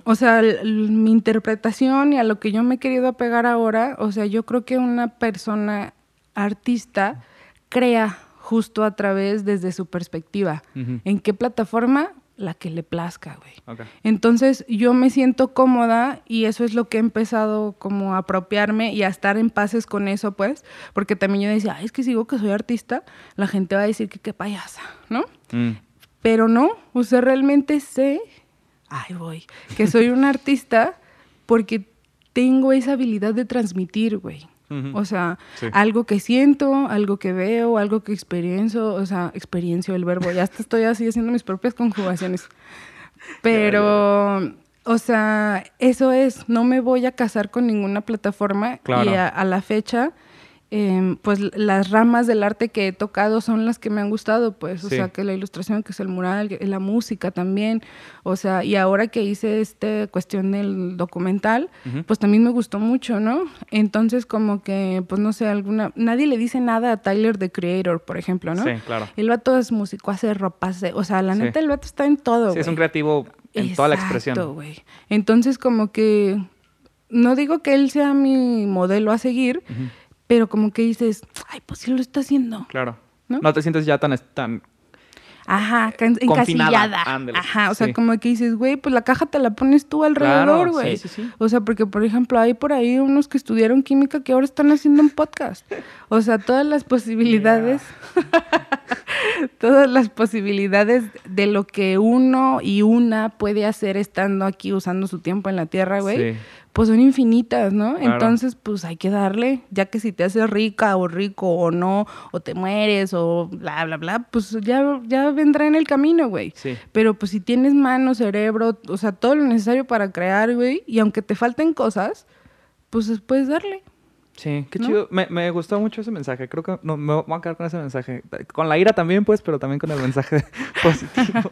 o sea, mi interpretación y a lo que yo me he querido apegar ahora, o sea, yo creo que una persona artista crea justo a través desde su perspectiva. Ujú. ¿En qué plataforma? La que le plazca, güey. Ok. Entonces yo me siento cómoda y eso es lo que he empezado como a apropiarme y a estar en pases con eso, pues, porque también yo decía, Ay, es que si digo que soy artista, la gente va a decir que qué payasa, ¿no? Mm. Pero no, o sea, realmente sé, ay voy, que soy un artista porque tengo esa habilidad de transmitir, güey. O sea, Sí. algo que siento, algo que veo, algo que experiencio, o sea, experiencio el verbo, ya hasta estoy así haciendo mis propias conjugaciones. *laughs* Pero, o sea, eso es, no me voy a casar con ninguna plataforma Claro. y a, a la fecha, em, pues las ramas del arte que he tocado son las que me han gustado, pues, o Sí. sea, que la ilustración, que es el mural, la música también, o sea, y ahora que hice esta cuestión del documental, pues también me gustó mucho, ¿no? Entonces como que, pues no sé, alguna, nadie le dice nada a Tyler the Creator, por ejemplo, ¿no? Sí, claro. El vato es músico, hace ropa, hace- o sea, la Sí. neta el vato está en todo, Sí, es un creativo en toda la expresión. güey. Entonces como que, no digo que él sea mi modelo a seguir. Pero como que dices, ay, pues sí lo está haciendo. Claro. ¿No? ¿No? te sientes ya tan, tan Ajá, encasillada. ándale, Ajá, o sea, como que dices, güey, pues la caja te la pones tú alrededor, Claro, güey. sí, sí, sí. O sea, porque, por ejemplo, hay por ahí unos que estudiaron química que ahora están haciendo un podcast. O sea, todas las posibilidades, *laughs* todas las posibilidades de lo que uno y una puede hacer estando aquí usando su tiempo en la tierra, güey, Sí. Pues son infinitas, ¿no? Claro. Entonces, pues hay que darle, ya que si te haces rica o rico o no, o te mueres o bla, bla, bla, pues ya, ya vendrá en el camino, güey. Sí. Pero pues si tienes mano, cerebro, o sea, todo lo necesario para crear, güey, y aunque te falten cosas, pues puedes darle. Sí, qué ¿No? chido. Me, me gustó mucho ese mensaje. Creo que no, me voy a quedar con ese mensaje. Con la ira también, pues, pero también con el mensaje *laughs* positivo.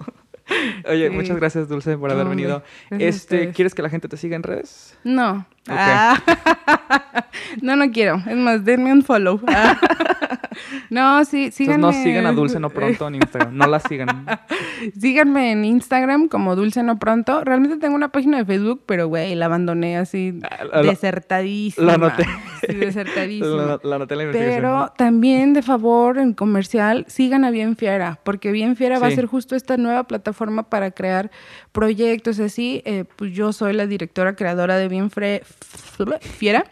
*laughs* Oye, Sí. muchas gracias, Dulce, por haber hombre. venido. Este. ¿quieres que la gente te siga en redes? No. Ah. *laughs* no, no quiero. Es más, denme un follow. Ah. *laughs* no, sí, síganme. Entonces no sigan a Dulce no pronto en Instagram. No la sigan. *laughs* Síganme en Instagram como Dulce No Pronto. Realmente tengo una página de Facebook, pero güey, la abandoné así Ah, la- la- desertadísima. lo anoté. Sí, desertadísima. La, la anoté en la investigación. Pero también, de favor, en comercial, sigan a Bien Fiera, porque Bien Fiera va a ser justo esta nueva plataforma para crear proyectos así. Eh, pues yo soy la directora creadora de Bien Fre- Fiera,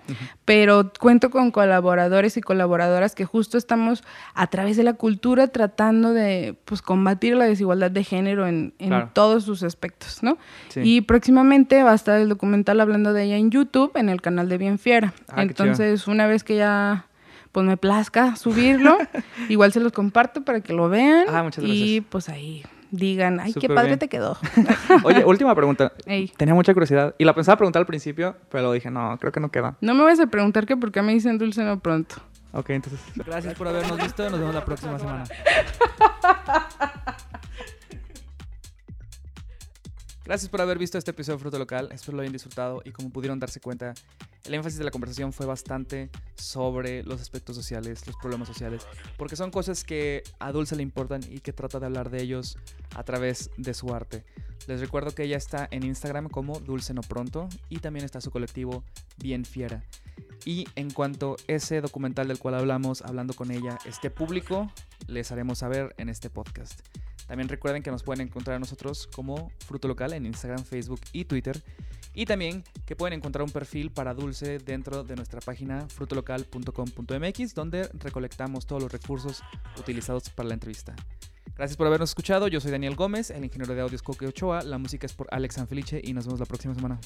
pero cuento con colaboradores y colaboradoras que justo estamos a través de la cultura tratando de pues, combatir la desigualdad de género en, en Claro. todos sus aspectos, ¿no? Sí. Y próximamente va a estar el documental hablando de ella en YouTube, en el canal de Bien Fiera. Ah, Entonces, una vez que ya pues me plazca subirlo, *laughs* igual se los comparto para que lo vean. Ah, muchas Y gracias. pues ahí digan, ay, qué padre bien. te quedó. *laughs* Oye, última pregunta. Ey. Tenía mucha curiosidad. Y la pensaba preguntar al principio, pero dije, no, creo que no queda. No me vas a preguntar que por qué me dicen dulce no pronto. Ok, entonces. Gracias por habernos visto. Nos vemos la próxima semana. *laughs* Gracias por haber visto este episodio de Fruto Local. Espero lo hayan disfrutado y como pudieron darse cuenta, el énfasis de la conversación fue bastante sobre los aspectos sociales, los problemas sociales, porque son cosas que a Dulce le importan y que trata de hablar de ellos a través de su arte. Les recuerdo que ella está en Instagram como Dulce No Pronto y también está su colectivo Bien Fiera. Y en cuanto ese documental del cual hablamos, hablando con ella, esté público, les haremos saber en este podcast. También recuerden que nos pueden encontrar a nosotros como Fruto Local en Instagram, Facebook y Twitter. Y también que pueden encontrar un perfil para Dulce dentro de nuestra página frutolocal.com.mx donde recolectamos todos los recursos utilizados para la entrevista. Gracias por habernos escuchado. Yo soy Daniel Gómez, el ingeniero de audio es Coque Ochoa. La música es por Alex Sanfelice y nos vemos la próxima semana.